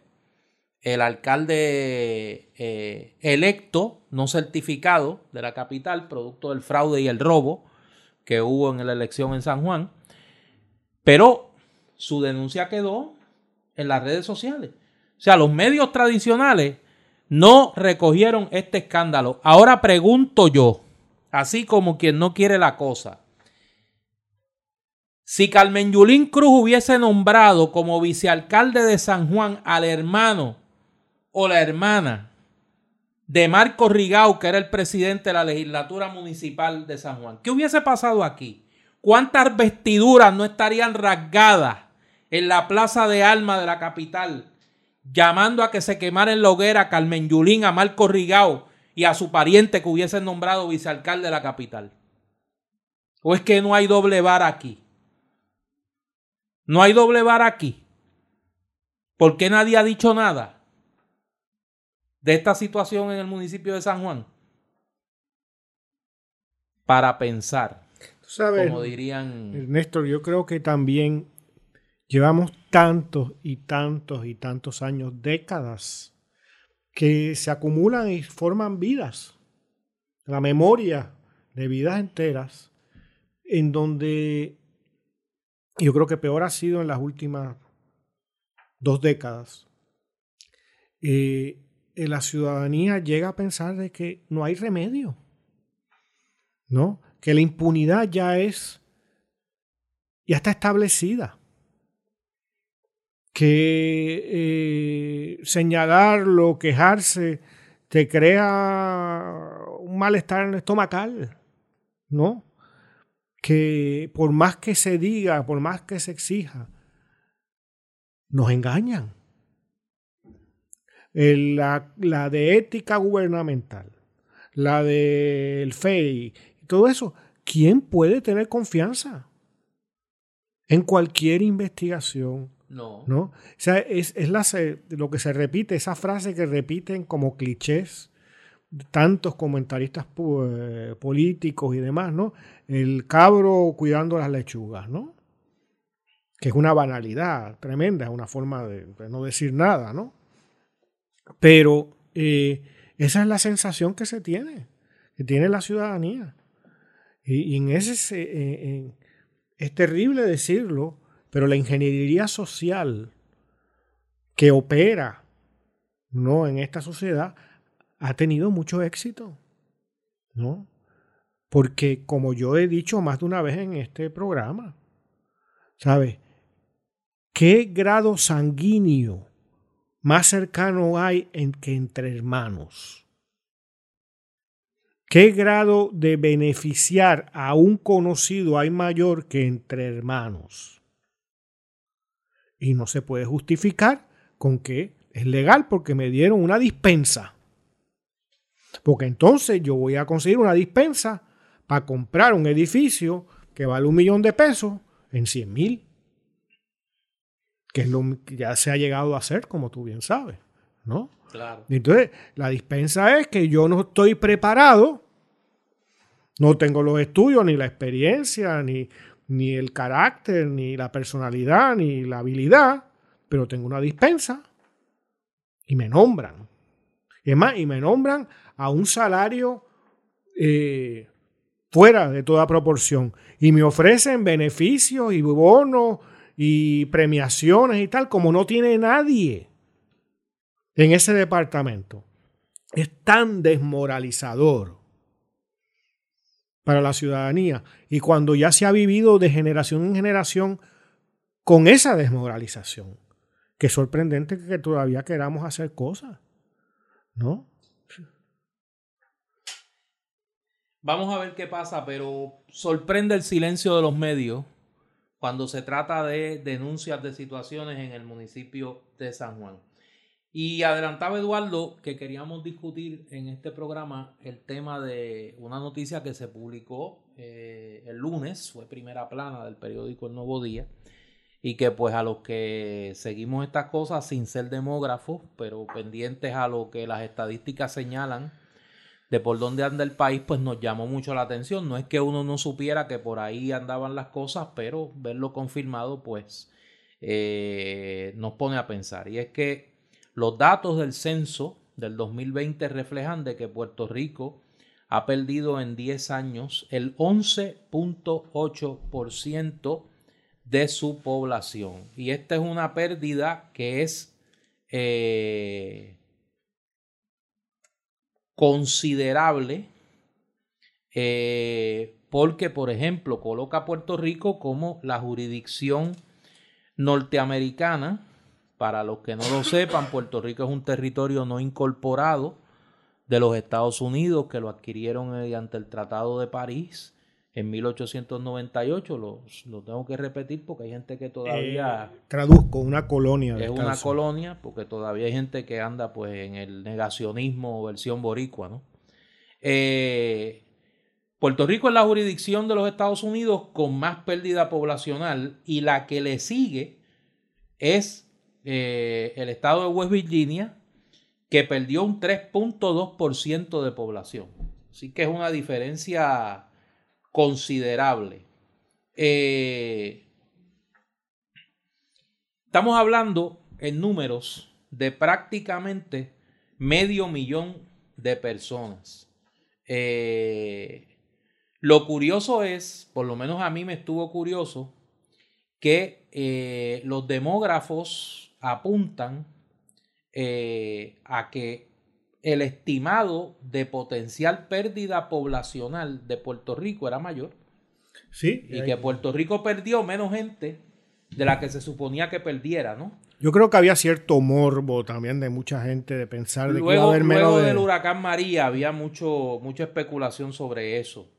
el alcalde eh, electo, no certificado de la capital, producto del fraude y el robo que hubo en la elección en San Juan, pero su denuncia quedó en las redes sociales. O sea, los medios tradicionales no recogieron este escándalo. Ahora pregunto yo, así como quien no quiere la cosa. Si Carmen Yulín Cruz hubiese nombrado como vicealcalde de San Juan al hermano o la hermana de Marco Rigau, que era el presidente de la legislatura municipal de San Juan, ¿qué hubiese pasado aquí? ¿Cuántas vestiduras no estarían rasgadas en la plaza de Alma de la capital, llamando a que se quemara en la hoguera Carmen Yulín, a Marco Rigau y a su pariente que hubiese nombrado vicealcalde de la capital. ¿O es que no hay doble vara aquí? No hay doble vara aquí. ¿Por qué nadie ha dicho nada de esta situación en el municipio de San Juan? Para pensar. sabes, como dirían. Néstor, yo creo que también llevamos tantos y tantos y tantos años, décadas, que se acumulan y forman vidas, la memoria de vidas enteras, en donde yo creo que peor ha sido en las últimas dos décadas. Eh, la ciudadanía llega a pensar de que no hay remedio, ¿no? Que la impunidad ya es, ya está establecida que eh, señalarlo, quejarse, te crea un malestar estomacal, ¿no? Que por más que se diga, por más que se exija, nos engañan. La, la, de ética gubernamental, la del FEI, todo eso, ¿quién puede tener confianza en cualquier investigación? No. ¿No? O sea, es, es la, lo que se repite, esa frase que repiten como clichés tantos comentaristas eh, políticos y demás, ¿no? El cabro cuidando las lechugas, ¿no? Que es una banalidad tremenda, es una forma de, no decir nada, ¿no? Pero eh, esa es la sensación que se tiene, que tiene la ciudadanía. Y, en ese es terrible decirlo, pero la ingeniería social que opera ¿no? en esta sociedad ha tenido mucho éxito. ¿no? Porque como yo he dicho más de una vez en este programa, ¿sabes? ¿Qué grado sanguíneo más cercano hay que entre hermanos? ¿Qué grado de beneficiar a un conocido hay mayor que entre hermanos? Y no se puede justificar con que es legal porque me dieron una dispensa. Porque entonces yo voy a conseguir una dispensa para comprar un edificio que vale un millón de pesos en 100 mil. Que es lo que ya se ha llegado a hacer, como tú bien sabes. ¿no? Claro. Entonces, la dispensa es que yo no estoy preparado, no tengo los estudios, ni la experiencia, ni ni el carácter, ni la personalidad, ni la habilidad, pero tengo una dispensa y me nombran. Y es más, y me nombran a un salario eh, fuera de toda proporción. Y me ofrecen beneficios y bonos y premiaciones y tal, como no tiene nadie. en ese departamento es tan desmoralizador para la ciudadanía y cuando ya se ha vivido de generación en generación con esa desmoralización, que sorprendente que todavía queramos hacer cosas, ¿no? Vamos a ver qué pasa, pero sorprende el silencio de los medios cuando se trata de denuncias de situaciones en el municipio de San Juan. Y adelantaba Eduardo que queríamos discutir en este programa el tema de una noticia que se publicó eh, el lunes, fue primera plana del periódico El Nuevo Día, y que pues a los que seguimos estas cosas sin ser demógrafos, pero pendientes a lo que las estadísticas señalan, de por dónde anda el país, pues nos llamó mucho la atención. No es que uno no supiera que por ahí andaban las cosas, pero verlo confirmado, pues eh, nos pone a pensar. Y es que los datos del censo del 2020 reflejan de que Puerto Rico ha perdido en 10 años el 11.8% de su población. Y esta es una pérdida que es eh, considerable eh, porque, por ejemplo, coloca a Puerto Rico como la jurisdicción norteamericana. Para los que no lo sepan, Puerto Rico es un territorio no incorporado de los Estados Unidos que lo adquirieron mediante el Tratado de París en 1898. Lo, lo tengo que repetir porque hay gente que todavía... Eh, traduzco, una colonia. Es una colonia porque todavía hay gente que anda pues en el negacionismo versión boricua, ¿no? Eh, Puerto Rico es la jurisdicción de los Estados Unidos con más pérdida poblacional y la que le sigue es eh, el estado de West Virginia que perdió un 3.2% de población. Así que es una diferencia considerable. Eh, estamos hablando en números de prácticamente medio millón de personas. Eh, lo curioso es, por lo menos a mí me estuvo curioso, que los demógrafos apuntan a que el estimado de potencial pérdida poblacional de Puerto Rico era mayor. Sí. Y que Puerto Rico perdió menos gente de la que se suponía que perdiera, ¿no? Yo creo que había cierto morbo también de mucha gente de pensar de luego, que iba a haber menos luego del huracán María había mucho, mucha especulación sobre eso.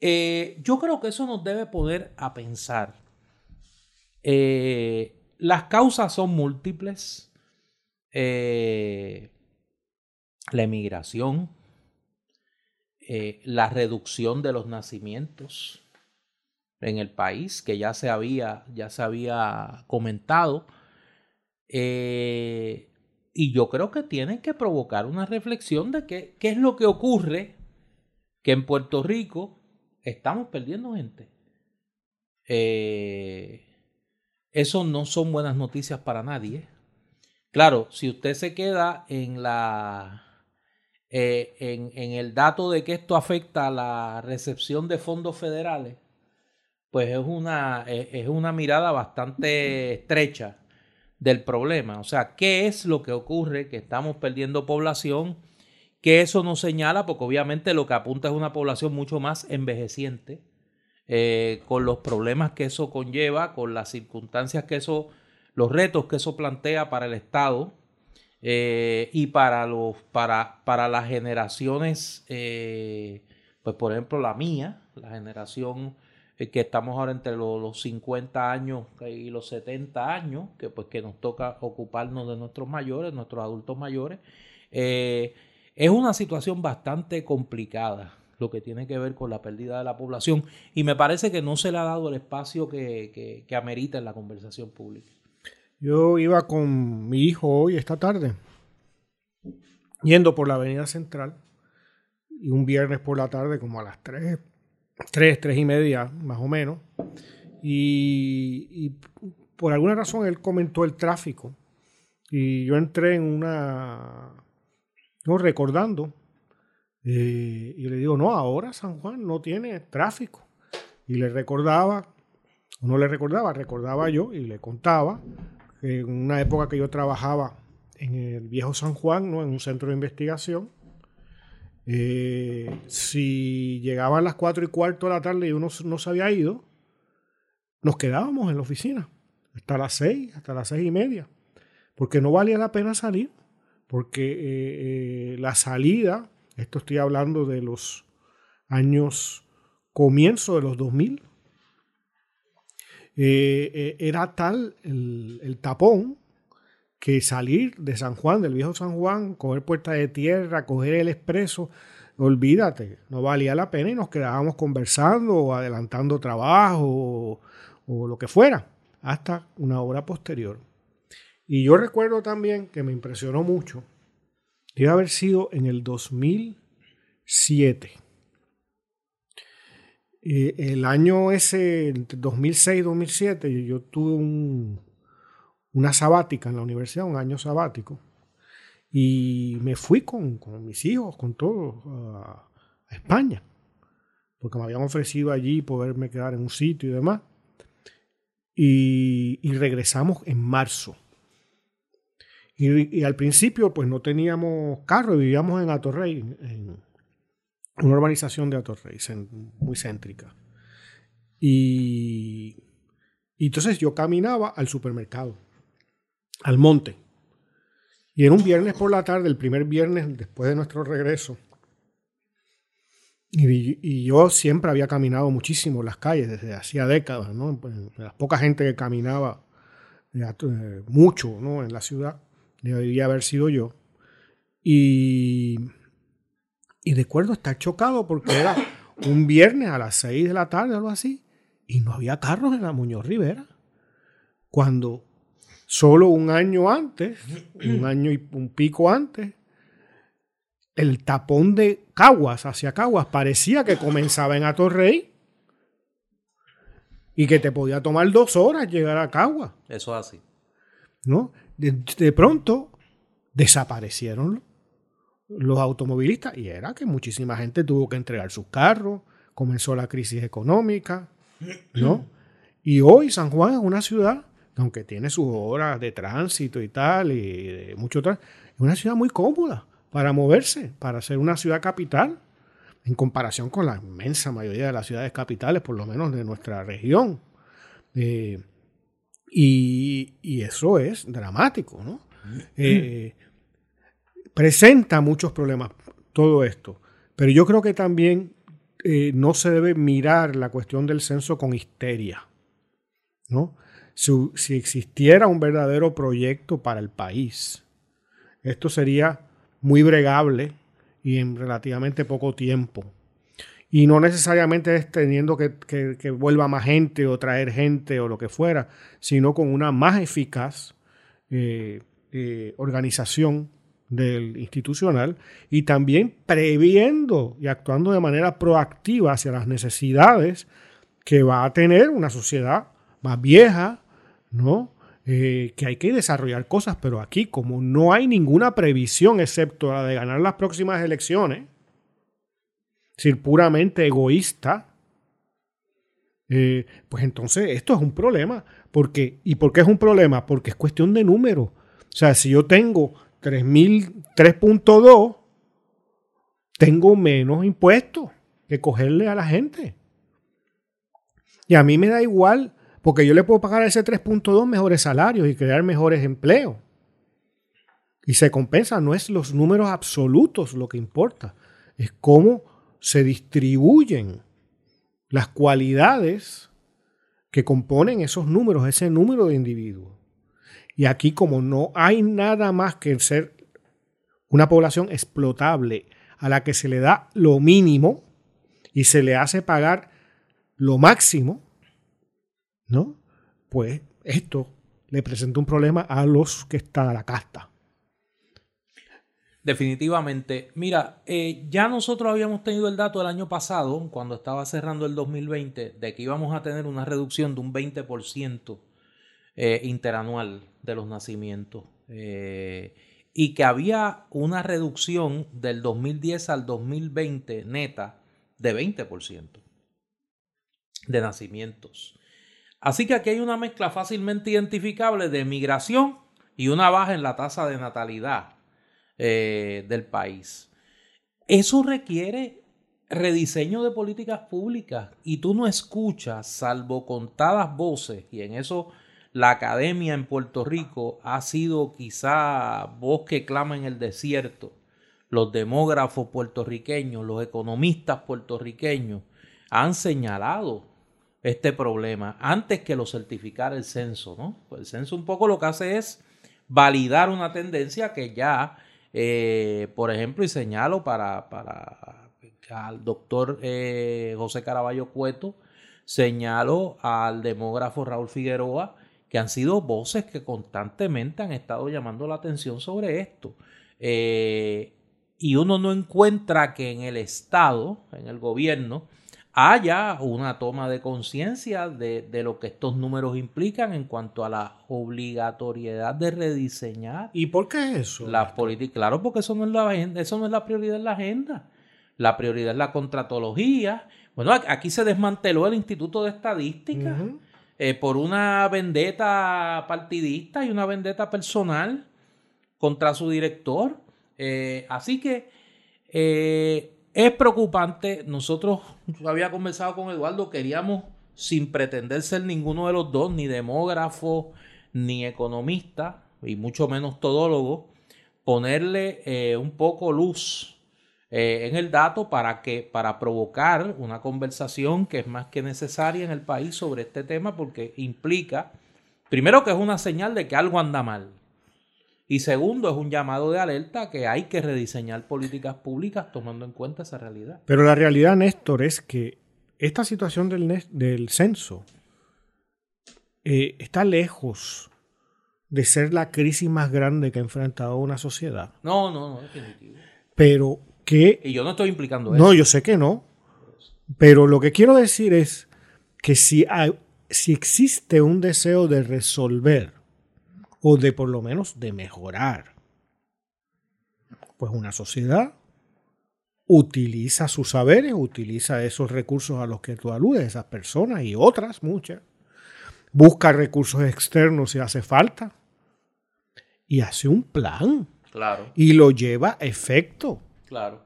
Eh, yo creo que eso nos debe poner a pensar. Eh, las causas son múltiples. Eh, la emigración, eh, la reducción de los nacimientos en el país, que ya se había, ya se había comentado. Eh, y yo creo que tiene que provocar una reflexión de qué es lo que ocurre que en Puerto Rico estamos perdiendo gente. Eh, eso no son buenas noticias para nadie. Claro, si usted se queda en la eh, en, el dato de que esto afecta a la recepción de fondos federales, pues es una, es una mirada bastante estrecha del problema. O sea, ¿qué es lo que ocurre? Que estamos perdiendo población, que eso nos señala, porque obviamente lo que apunta es una población mucho más envejeciente, eh, con los problemas que eso conlleva, con las circunstancias que eso, los retos que eso plantea para el Estado eh, y para, los, para, para las generaciones, eh, pues por ejemplo la mía, la generación eh, que estamos ahora entre los, 50 años y los 70 años, que pues que nos toca ocuparnos de nuestros mayores, nuestros adultos mayores, es una situación bastante complicada lo que tiene que ver con la pérdida de la población y me parece que no se le ha dado el espacio que, que, amerita en la conversación pública. Yo iba con mi hijo hoy, esta tarde, yendo por la avenida central, y un viernes por la tarde, como a las 3, 3, 3 y media, más o menos, y, por alguna razón él comentó el tráfico, y yo entré en una, no recordando, eh, y le digo, no, ahora San Juan no tiene tráfico. Y le recordaba, no le recordaba, recordaba yo y le contaba en una época que yo trabajaba en el viejo San Juan, ¿no? en un centro de investigación. Eh, si llegaban las cuatro y cuarto de la tarde y uno no se había ido, nos quedábamos en la oficina hasta las seis, hasta las seis y media, porque no valía la pena salir, porque eh, la salida, esto estoy hablando de los años comienzo de los 2000, era tal el, el tapón que salir de San Juan, del viejo San Juan, coger puerta de tierra, coger el expreso, olvídate, no valía la pena y nos quedábamos conversando o adelantando trabajo o, lo que fuera, hasta una hora posterior. Y yo recuerdo también que me impresionó mucho, debe haber sido en el 2007. el año ese, 2006-2007, yo tuve un, una sabática en la universidad, un año sabático. Y me fui con, mis hijos, con todos, a, España. Porque me habían ofrecido allí poderme quedar en un sitio y demás. Y, regresamos en marzo. Y, al principio, pues no teníamos carro, vivíamos en Atorrey, en una urbanización de Atorrey, muy céntrica. y entonces yo caminaba al supermercado al monte. Y era un viernes por la tarde, el primer viernes después de nuestro regreso. Y, yo siempre había caminado muchísimo las calles desde hacía décadas, ¿no? Pues, la poca gente que caminaba eh, mucho, ¿no? En la ciudad, debería haber sido yo. Y, y recuerdo estar chocado porque era un viernes a las 6 de la tarde o algo así, y no había carros en la Muñoz Rivera. Cuando Solo un año antes, un año y un pico antes, el tapón de Caguas hacia Caguas parecía que comenzaba en Atorrey y que te podía tomar dos horas llegar a Caguas. Eso es así. ¿No? De, pronto desaparecieron los automovilistas y era que muchísima gente tuvo que entregar sus carros, comenzó la crisis económica, ¿no? Y hoy San Juan es una ciudad aunque tiene sus horas de tránsito y tal, y de mucho es una ciudad muy cómoda para moverse, para ser una ciudad capital, en comparación con la inmensa mayoría de las ciudades capitales, por lo menos de nuestra región. Eh, y, eso es dramático, ¿no? Eh, presenta muchos problemas todo esto, pero yo creo que también eh, no se debe mirar la cuestión del censo con histeria, ¿no? si, existiera un verdadero proyecto para el país. Esto sería muy bregable y en relativamente poco tiempo. Y no necesariamente es teniendo que, vuelva más gente o traer gente o lo que fuera, sino con una más eficaz eh, eh, organización del institucional y también previendo y actuando de manera proactiva hacia las necesidades que va a tener una sociedad más vieja, ¿no? Eh, que hay que desarrollar cosas, pero aquí como no hay ninguna previsión excepto la de ganar las próximas elecciones, es decir, puramente egoísta, eh, pues entonces esto es un problema. ¿Y por qué es un problema? Porque es cuestión de número. O sea, si yo tengo 3.2, tengo menos impuestos que cogerle a la gente. Y a mí me da igual porque yo le puedo pagar a ese 3.2 mejores salarios y crear mejores empleos. Y se compensa, no es los números absolutos lo que importa, es cómo se distribuyen las cualidades que componen esos números, ese número de individuos. Y aquí como no hay nada más que ser una población explotable a la que se le da lo mínimo y se le hace pagar lo máximo, ¿no? Pues esto le presenta un problema a los que están a la casta. Definitivamente. Mira, eh, ya nosotros habíamos tenido el dato el año pasado, cuando estaba cerrando el 2020, de que íbamos a tener una reducción de un 20% eh, interanual de los nacimientos. Eh, y que había una reducción del 2010 al 2020 neta de 20% de nacimientos. Así que aquí hay una mezcla fácilmente identificable de migración y una baja en la tasa de natalidad eh, del país. Eso requiere rediseño de políticas públicas y tú no escuchas, salvo contadas voces, y en eso la academia en Puerto Rico ha sido quizá voz que clama en el desierto. Los demógrafos puertorriqueños, los economistas puertorriqueños han señalado este problema antes que lo certificara el censo, ¿no? Pues el censo un poco lo que hace es validar una tendencia que ya, eh, por ejemplo, y señalo para, para al doctor eh, José Caraballo Cueto, señalo al demógrafo Raúl Figueroa, que han sido voces que constantemente han estado llamando la atención sobre esto. Eh, y uno no encuentra que en el Estado, en el gobierno, haya una toma de conciencia de, lo que estos números implican en cuanto a la obligatoriedad de rediseñar. ¿Y por qué eso? La política, claro, porque eso no, es la, eso no es la prioridad en la agenda. La prioridad es la contratología. Bueno, aquí se desmanteló el Instituto de Estadística eh, por una vendetta partidista y una vendetta personal contra su director. Eh, así que eh, es preocupante. Nosotros, yo había conversado con Eduardo, queríamos, sin pretender ser ninguno de los dos, ni demógrafo, ni economista, y mucho menos todólogo, ponerle eh, un poco luz eh, en el dato para que para provocar una conversación que es más que necesaria en el país sobre este tema porque implica primero que es una señal de que algo anda mal y segundo, es un llamado de alerta que hay que rediseñar políticas públicas tomando en cuenta esa realidad. Pero la realidad, Néstor, es que esta situación del, del censo eh, está lejos de ser la crisis más grande que ha enfrentado una sociedad. No, no, no, definitivo. Pero que... Y yo no estoy implicando eso. No, yo sé que no. Pero lo que quiero decir es que si, hay, si existe un deseo de resolver o de por lo menos de mejorar. Pues una sociedad utiliza sus saberes, utiliza esos recursos a los que tú aludes, esas personas y otras muchas. Busca recursos externos si hace falta y hace un plan. Claro. Y lo lleva a efecto. Claro.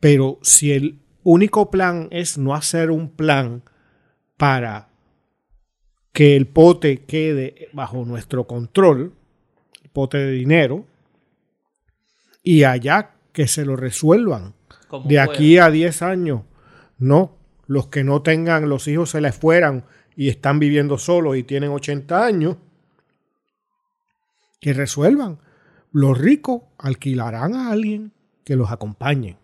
Pero si el único plan es no hacer un plan para que el pote quede bajo nuestro control, el pote de dinero, y allá que se lo resuelvan. De aquí a 10 años, no, los que no tengan, los hijos se les fueran y están viviendo solos y tienen 80 años, que resuelvan. Los ricos alquilarán a alguien que los acompañe.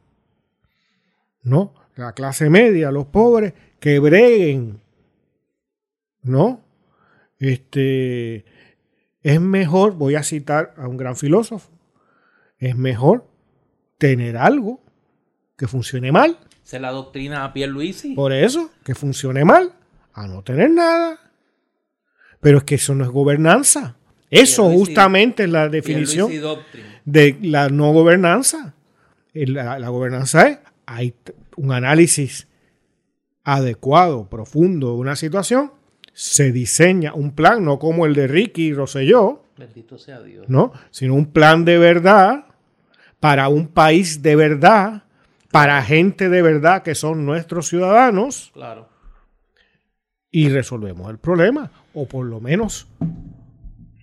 ¿No? La clase media, los pobres, que breguen ¿no? Este, es mejor, voy a citar a un gran filósofo, es mejor tener algo que funcione mal. Se la doctrina a Pierluisi. Por eso, que funcione mal, a no tener nada. Pero es que eso no es gobernanza. Eso justamente es la definición de la no gobernanza. La, la gobernanza es, hay un análisis adecuado, profundo de una situación se diseña un plan, no como el de Ricky Rosselló, Bendito sea Dios. ¿no? sino un plan de verdad para un país de verdad, para gente de verdad que son nuestros ciudadanos. Claro. Y resolvemos el problema, o por lo menos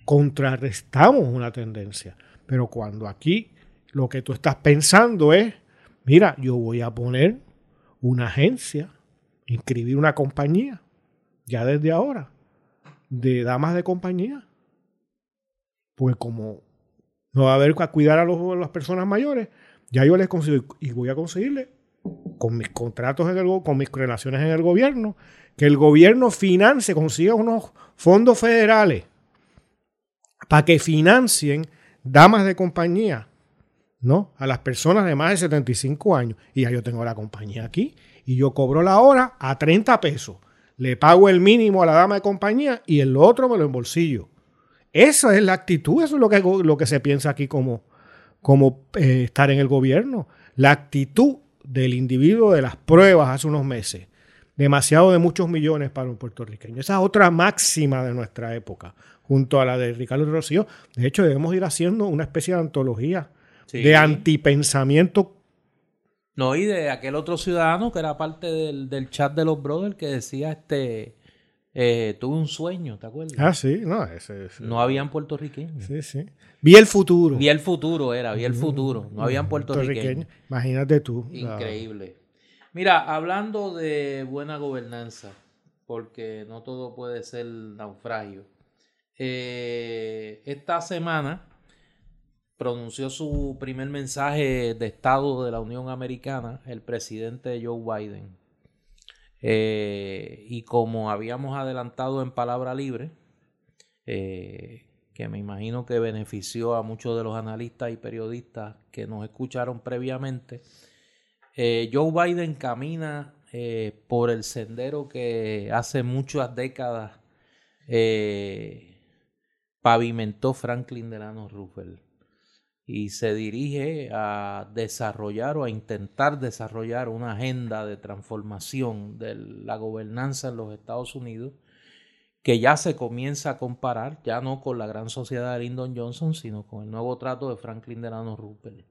contrarrestamos una tendencia. Pero cuando aquí lo que tú estás pensando es, mira, yo voy a poner una agencia, inscribir una compañía, ya desde ahora, de damas de compañía. Pues como no va a haber que cuidar a, las personas mayores, ya yo les consigo y voy a conseguirle con mis contratos en el, con mis relaciones en el gobierno, que el gobierno financie, consiga unos fondos federales para que financien damas de compañía, ¿no? A las personas de más de 75 años. Y ya yo tengo la compañía aquí y yo cobro la hora a 30 pesos le pago el mínimo a la dama de compañía y el otro me lo embolsillo. Esa es la actitud, eso es lo que, lo que se piensa aquí como, como eh, estar en el gobierno. La actitud del individuo de las pruebas hace unos meses, demasiado de muchos millones para un puertorriqueño. Esa es otra máxima de nuestra época, junto a la de Ricardo Rocío. De hecho, debemos ir haciendo una especie de antología de antipensamiento. No, y de aquel otro ciudadano que era parte del, chat de los brothers que decía este eh, tuve un sueño, ¿te acuerdas? Ah, sí, no, ese, No habían puertorriqueños. Sí, sí. Vi el futuro. Vi el futuro, era, vi el futuro. No habían puertorriqueños. Imagínate tú. Increíble. Mira, hablando de buena gobernanza, porque no todo puede ser naufragio. Eh, esta semana pronunció su primer mensaje de Estado de la Unión Americana el presidente Joe Biden. Eh, y como habíamos adelantado en palabra libre, eh, que me imagino que benefició a muchos de los analistas y periodistas que nos escucharon previamente, eh, Joe Biden camina por el sendero que hace muchas décadas pavimentó Franklin Delano Roosevelt y se dirige a desarrollar o a intentar desarrollar una agenda de transformación de la gobernanza en los Estados Unidos que ya se comienza a comparar, ya no con la gran sociedad de Lyndon Johnson, sino con el nuevo trato de Franklin Delano Roosevelt.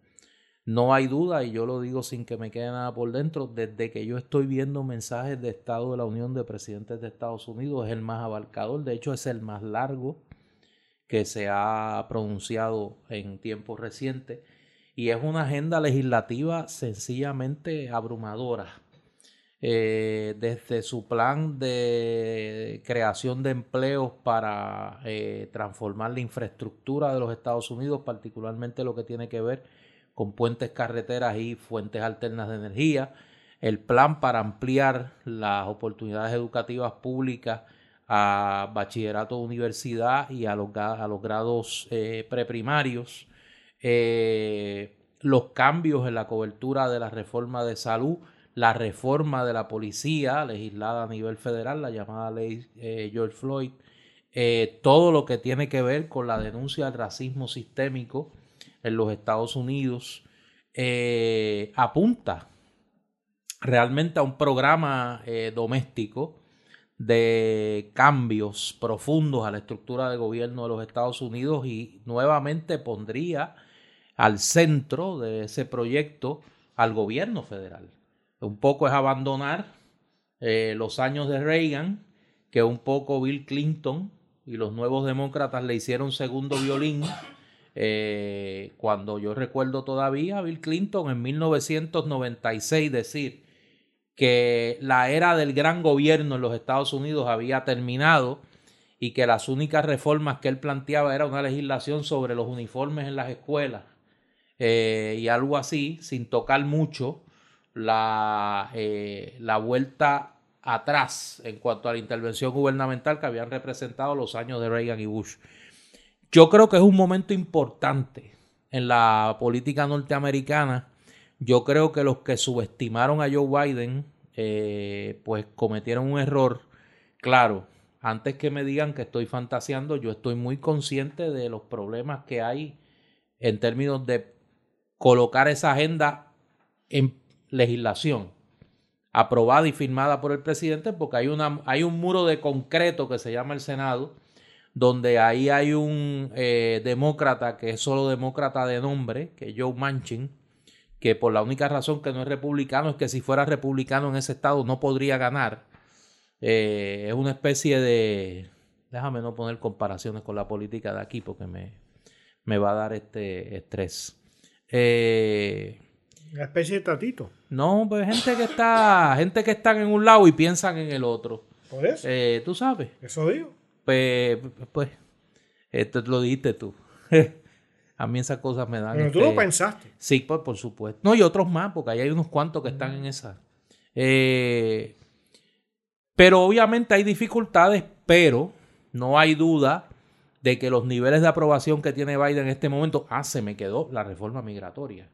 No hay duda, y yo lo digo sin que me quede nada por dentro, desde que yo estoy viendo mensajes de Estado de la Unión de presidentes de Estados Unidos, es el más abarcador, de hecho es el más largo que se ha pronunciado en tiempos recientes y es una agenda legislativa sencillamente abrumadora. Eh, desde su plan de creación de empleos para eh, transformar la infraestructura de los Estados Unidos, particularmente lo que tiene que ver con puentes, carreteras y fuentes alternas de energía, el plan para ampliar las oportunidades educativas públicas a bachillerato, universidad y a los, a los grados eh, preprimarios, eh, los cambios en la cobertura de la reforma de salud, la reforma de la policía legislada a nivel federal, la llamada ley eh, George Floyd, todo lo que tiene que ver con la denuncia del racismo sistémico en los Estados Unidos, apunta realmente a un programa doméstico de cambios profundos a la estructura de gobierno de los Estados Unidos y nuevamente pondría al centro de ese proyecto al gobierno federal. Un poco es abandonar eh, los años de Reagan, que un poco Bill Clinton y los nuevos demócratas le hicieron segundo violín. Eh, cuando yo recuerdo todavía a Bill Clinton en 1996 decir que la era del gran gobierno en los Estados Unidos había terminado y que las únicas reformas que él planteaba era una legislación sobre los uniformes en las escuelas eh, y algo así, sin tocar mucho la, eh, la vuelta atrás en cuanto a la intervención gubernamental que habían representado los años de Reagan y Bush. Yo creo que es un momento importante en la política norteamericana yo creo que los que subestimaron a Joe Biden, eh, pues cometieron un error. Claro, antes que me digan que estoy fantaseando, yo estoy muy consciente de los problemas que hay en términos de colocar esa agenda en legislación aprobada y firmada por el presidente, porque hay, una, hay un muro de concreto que se llama el Senado, donde ahí hay un eh, demócrata que es solo demócrata de nombre, que es Joe Manchin, que por la única razón que no es republicano es que si fuera republicano en ese estado no podría ganar. Eh, es una especie de... Déjame no poner comparaciones con la política de aquí porque me, me va a dar este estrés. Eh, una especie de tatito. No, pues gente que está, gente que están en un lado y piensan en el otro. Por eso. Eh, tú sabes. Eso digo. Pues, pues, esto lo dijiste tú. A mí esas cosas me dan. Pero tú lo este, pensaste. Sí, pues, por supuesto. No, y otros más, porque ahí hay unos cuantos que están en esa. Eh, pero obviamente hay dificultades, pero no hay duda de que los niveles de aprobación que tiene Biden en este momento, ah, se me quedó la reforma migratoria,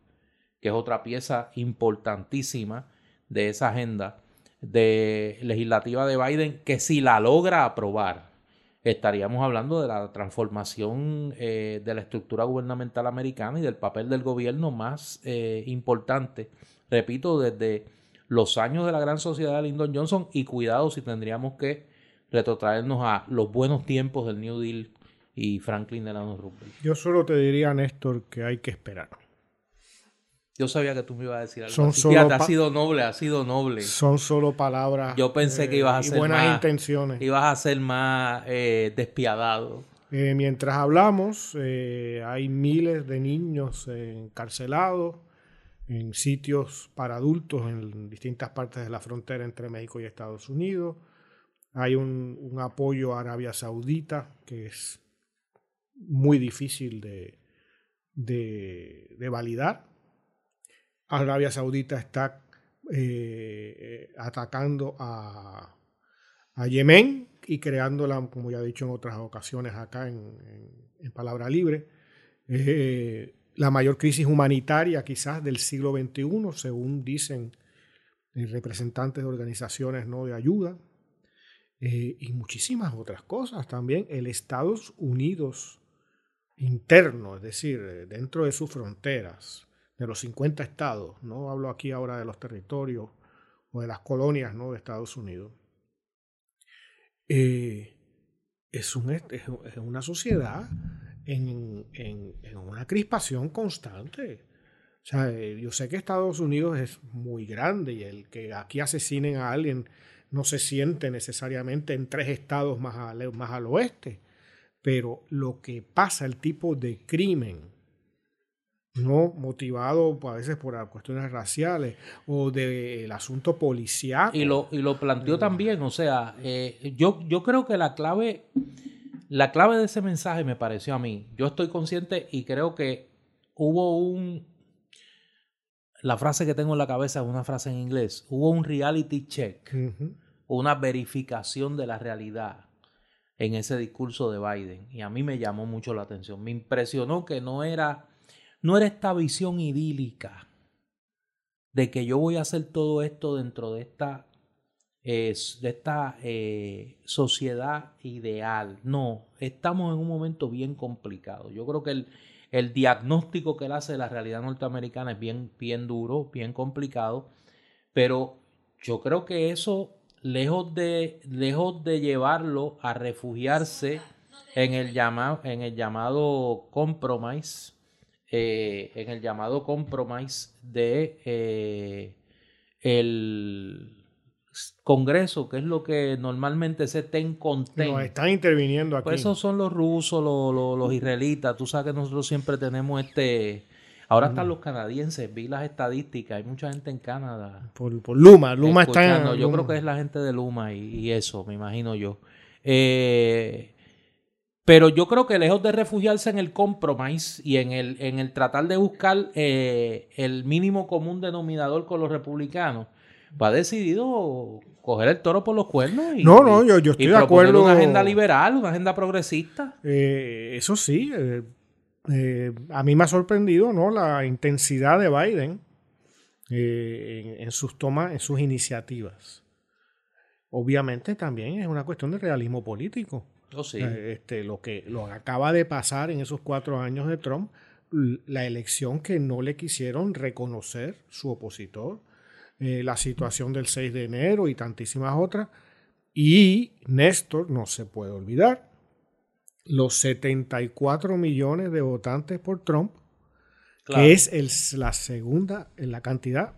que es otra pieza importantísima de esa agenda de legislativa de Biden, que si la logra aprobar, estaríamos hablando de la transformación eh, de la estructura gubernamental americana y del papel del gobierno más eh, importante, repito, desde los años de la gran sociedad de Lyndon Johnson y cuidado si tendríamos que retrotraernos a los buenos tiempos del New Deal y Franklin Delano Roosevelt. Yo solo te diría, Néstor, que hay que esperar. Yo sabía que tú me ibas a decir algo. Son así. solo Fíjate, ha sido noble, ha sido noble. Son solo palabras. Yo pensé que ibas a ser buenas más- intenciones. Ibas a ser más eh, despiadado. Eh, mientras hablamos, eh, hay miles de niños encarcelados en sitios para adultos en distintas partes de la frontera entre México y Estados Unidos. Hay un, un apoyo a Arabia Saudita que es muy difícil de, de- de validar. Arabia Saudita está eh, atacando a, Yemen y creándola, como ya he dicho en otras ocasiones acá en, Palabra Libre, eh, la mayor crisis humanitaria quizás del siglo XXI, según dicen eh, representantes de organizaciones no de ayuda, y muchísimas otras cosas también. El Estados Unidos interno, es decir, dentro de sus fronteras, de los 50 estados, no hablo aquí ahora de los territorios o de las colonias ¿no? de Estados Unidos, eh, es, un, es, una sociedad en, en- en una crispación constante. O sea, eh, yo sé que Estados Unidos es muy grande y el que aquí asesinen a alguien no se siente necesariamente en tres estados más al, más al oeste, pero lo que pasa, el tipo de crimen, no motivado a veces por cuestiones raciales o del asunto policial. Y lo, y lo planteó también, o sea, eh, yo, yo creo que la clave, la clave de ese mensaje me pareció a mí. Yo estoy consciente y creo que hubo un, la frase que tengo en la cabeza es una frase en inglés, hubo un reality check, una verificación de la realidad en ese discurso de Biden. Y a mí me llamó mucho la atención. Me impresionó que no era, no era esta visión idílica de que yo voy a hacer todo esto dentro de esta, eh, de esta eh, sociedad ideal. No, estamos en un momento bien complicado. Yo creo que el, el diagnóstico que él hace de la realidad norteamericana es bien, bien duro, bien complicado, pero yo creo que eso, lejos de, lejos de llevarlo a refugiarse en el, llama, en el llamado compromise, eh, en el llamado compromise de eh, el Congreso, que es lo que normalmente se ten conten. Nos están interviniendo aquí. Pues esos son los rusos, los, los, los israelitas. Tú sabes que nosotros siempre tenemos este. Ahora están los canadienses, vi las estadísticas, hay mucha gente en Canadá. por, por Luma. Luma está en. escuchando. Yo Luma. creo que es la gente de Luma y, y eso, me imagino yo. Eh, pero yo creo que lejos de refugiarse en el compromise y en el, en el tratar de buscar eh, el mínimo común denominador con los republicanos, va decidido coger el toro por los cuernos y, No, no, yo- yo estoy y de acuerdo. una agenda liberal, una agenda progresista. Eh, eso sí, eh, eh, a mí me ha sorprendido ¿no? la intensidad de Biden en, en sus tomas, en sus iniciativas. Obviamente también es una cuestión de realismo político. Oh, sí. Eh, Este, lo que lo acaba de pasar en esos cuatro años de Trump, la elección que no le quisieron reconocer su opositor, eh, la situación del 6 de enero y tantísimas otras. Y Néstor, no se puede olvidar, los 74 millones de votantes por Trump, Claro. que es el, la segunda, la cantidad,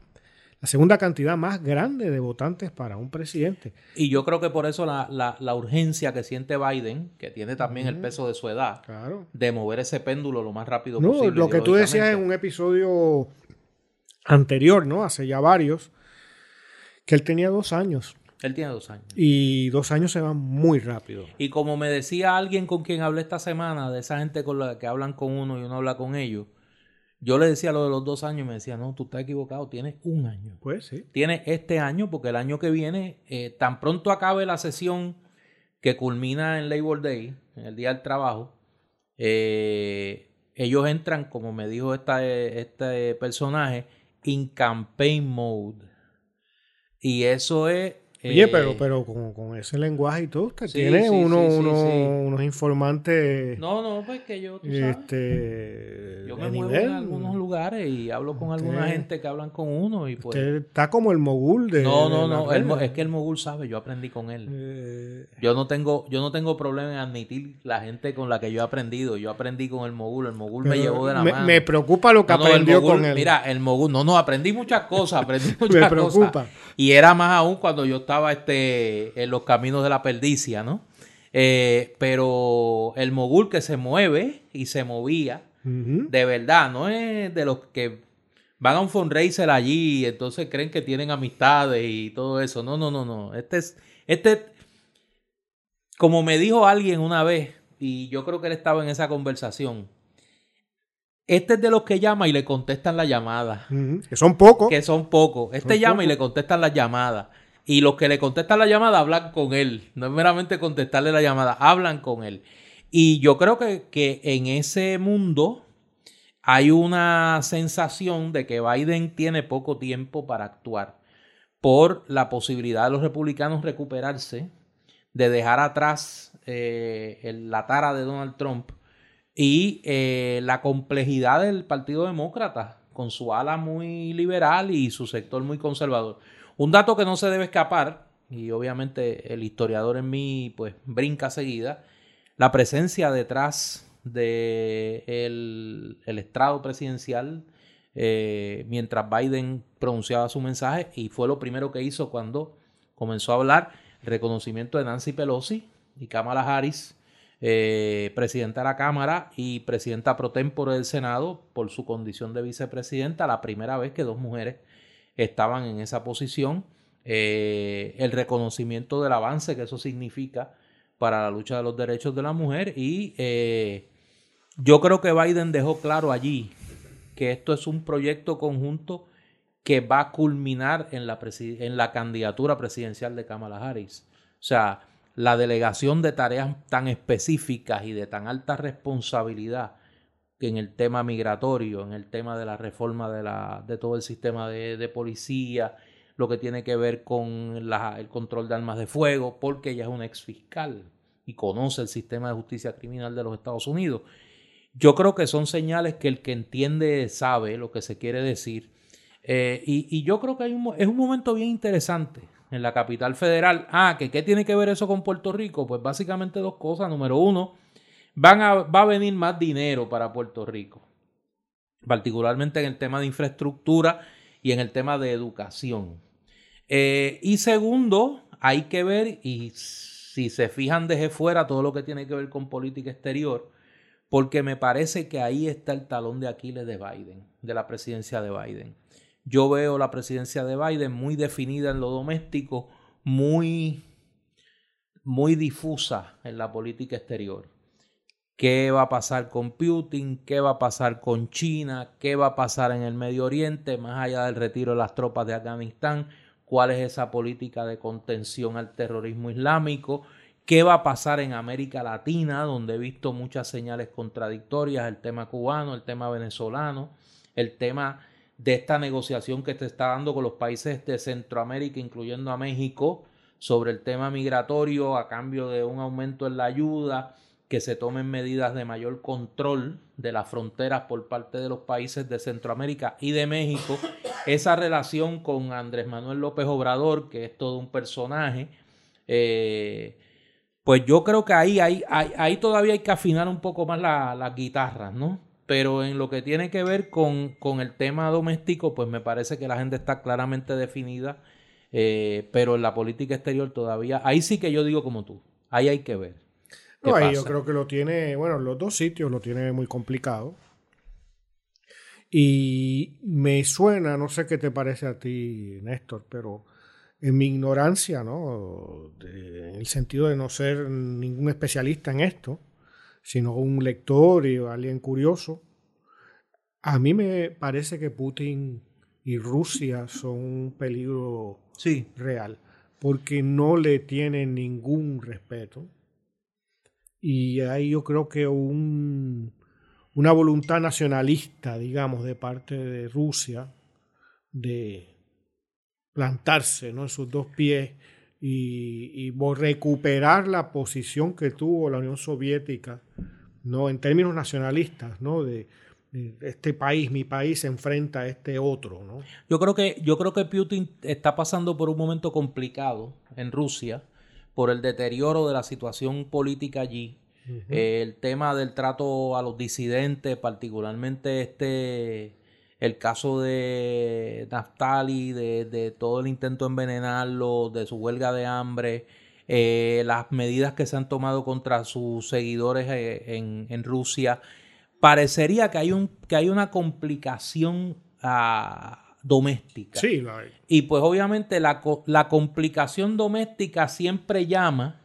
la segunda cantidad más grande de votantes para un presidente. Y yo creo que por eso la, la- la urgencia que siente Biden, que tiene también el peso de su edad, Claro. de mover ese péndulo lo más rápido No, posible. lo que tú decías en un episodio anterior, ¿no? Hace ya varios, que él tenía dos años. Él tiene dos años. Y dos años se van muy rápido. Y como me decía alguien con quien hablé esta semana, de esa gente con la que hablan con uno y uno habla con ellos, yo le decía lo de los dos años y me decía, no, tú estás equivocado, tienes un año. Pues sí. Tiene este año, porque el año que viene, eh, tan pronto acabe la sesión que culmina en Labor Day, en el Día del Trabajo, eh, ellos entran, como me dijo esta, este personaje, in campaign mode. Y eso es Oye, pero, eh, pero con, con, ese lenguaje y todo, usted tiene uno, unos informantes. No, no, pues que yo. Tú sabes, este, yo me muevo en algunos lugares y hablo con alguna gente que hablan con uno. y pues, Usted está como el mogul de. No, no, no. es que el mogul sabe, yo aprendí con él. Eh, yo no tengo yo no tengo problema en admitir la gente con la que yo he aprendido. Yo aprendí con el mogul. El mogul me llevó de la mano. Me preocupa lo que aprendió con él. Mira, el mogul. No, no, aprendí muchas cosas. Aprendí muchas me preocupa. Y era más aún cuando yo estaba este, en los caminos de la perdicia, ¿no? Eh, pero el mogul que se mueve y se movía, de verdad, no es de los que van a un fundraiser allí y entonces creen que tienen amistades y todo eso. No, no, no, no. Este es, este, como me dijo alguien una vez, y yo creo que él estaba en esa conversación, este es de los que llama y le contestan la llamada. Que son pocos. Que son pocos. Este llama y le contestan la llamada. Y los que le contestan la llamada hablan con él. No es meramente contestarle la llamada, hablan con él. Y yo creo que, que en ese mundo hay una sensación de que Biden tiene poco tiempo para actuar por la posibilidad de los republicanos recuperarse, de dejar atrás eh, la tara de Donald Trump y eh, la complejidad del Partido Demócrata, con su ala muy liberal y su sector muy conservador. Un dato que no se debe escapar, y obviamente el historiador en mí pues brinca seguida, la presencia detrás del de el estrado presidencial eh, mientras Biden pronunciaba su mensaje y fue lo primero que hizo cuando comenzó a hablar reconocimiento de Nancy Pelosi y Kamala Harris, eh, presidenta de la Cámara y presidenta pro tempore del Senado por su condición de vicepresidenta, la primera vez que dos mujeres estaban en esa posición, eh, el reconocimiento del avance que eso significa para la lucha de los derechos de la mujer y eh, yo creo que Biden dejó claro allí que esto es un proyecto conjunto que va a culminar en la, en la candidatura presidencial de Kamala Harris. O sea, la delegación de tareas tan específicas y de tan alta responsabilidad en el tema migratorio, en el tema de la reforma de, la, de todo el sistema de, policía, lo que tiene que ver con el control de armas de fuego, porque ella es un ex fiscal y conoce el sistema de justicia criminal de los Estados Unidos. Yo creo que son señales que el que entiende sabe lo que se quiere decir. Eh, y, yo creo que hay un, es un momento bien interesante en la capital federal. Ah, que qué tiene que ver eso con Puerto Rico? Pues básicamente dos cosas. Número uno, van a, va a venir más dinero para Puerto Rico, particularmente en el tema de infraestructura y en el tema de educación. Eh, y segundo, hay que ver, y si se fijan desde fuera, todo lo que tiene que ver con política exterior, porque me parece que ahí está el talón de Aquiles de Biden, de la presidencia de Biden. Yo veo la presidencia de Biden muy definida en lo doméstico, muy, muy difusa en la política exterior qué va a pasar con Putin, qué va a pasar con China, qué va a pasar en el Medio Oriente, más allá del retiro de las tropas de Afganistán, cuál es esa política de contención al terrorismo islámico, qué va a pasar en América Latina, donde he visto muchas señales contradictorias, el tema cubano, el tema venezolano, el tema de esta negociación que se está dando con los países de Centroamérica, incluyendo a México, sobre el tema migratorio a cambio de un aumento en la ayuda, que se tomen medidas de mayor control de las fronteras por parte de los países de Centroamérica y de México. Esa relación con Andrés Manuel López Obrador, que es todo un personaje, eh, pues yo creo que ahí, ahí, ahí, todavía hay que afinar un poco más las la guitarras, ¿no? Pero en lo que tiene que ver con, con, el tema doméstico, pues me parece que la gente está claramente definida, eh, pero en la política exterior todavía, ahí sí que yo digo como tú, ahí hay que ver yo creo que lo tiene, bueno, los dos sitios lo tiene muy complicado. Y me suena, no sé qué te parece a ti, Néstor, pero en mi ignorancia, ¿no? en el sentido de no ser ningún especialista en esto, sino un lector y alguien curioso, a mí me parece que Putin y Rusia son un peligro sí. real, porque no le tienen ningún respeto y ahí yo creo que un, una voluntad nacionalista, digamos, de parte de Rusia de plantarse ¿no? en sus dos pies y, recuperar la posición que tuvo la Unión Soviética, ¿no? En términos nacionalistas, ¿no? De, este país, mi país se enfrenta a este otro, ¿no? Yo creo que, yo creo que Putin está pasando por un momento complicado en Rusia por el deterioro de la situación política allí. el tema del trato a los disidentes, particularmente este el caso de Naftali, de, todo el intento de envenenarlo, de su huelga de hambre, eh, las medidas que se han tomado contra sus seguidores eh, en, Rusia, parecería que hay, un, que hay una complicación ah, doméstica. Sí, Y pues obviamente la, la, complicación doméstica siempre llama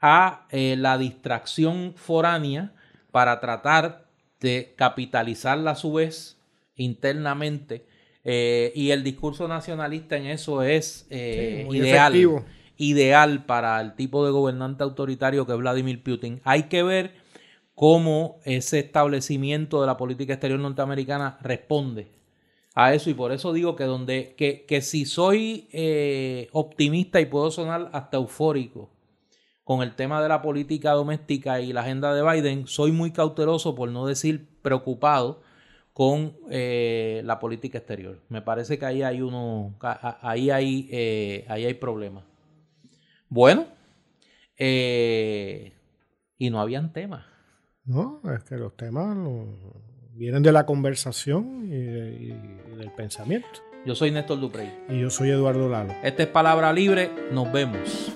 a eh, la distracción foránea para tratar de capitalizarla a su vez internamente. Eh, y el discurso nacionalista en eso es eh, ideal, ideal para el tipo de gobernante autoritario que es Vladimir Putin. Hay que ver cómo ese establecimiento de la política exterior norteamericana responde a eso y por eso digo que donde que, que si soy eh, optimista y puedo sonar hasta eufórico con el tema de la política doméstica y la agenda de Biden, soy muy cauteloso por no decir preocupado con eh, la política exterior. Me parece que ahí hay uno, ahí hay, eh, ahí hay problemas. Bueno, eh, y no habían temas. No, es que los temas vienen de la conversación y, del pensamiento. Yo soy Néstor Duprey. Y yo soy Eduardo Lalo. Esta es Palabra Libre. Nos vemos.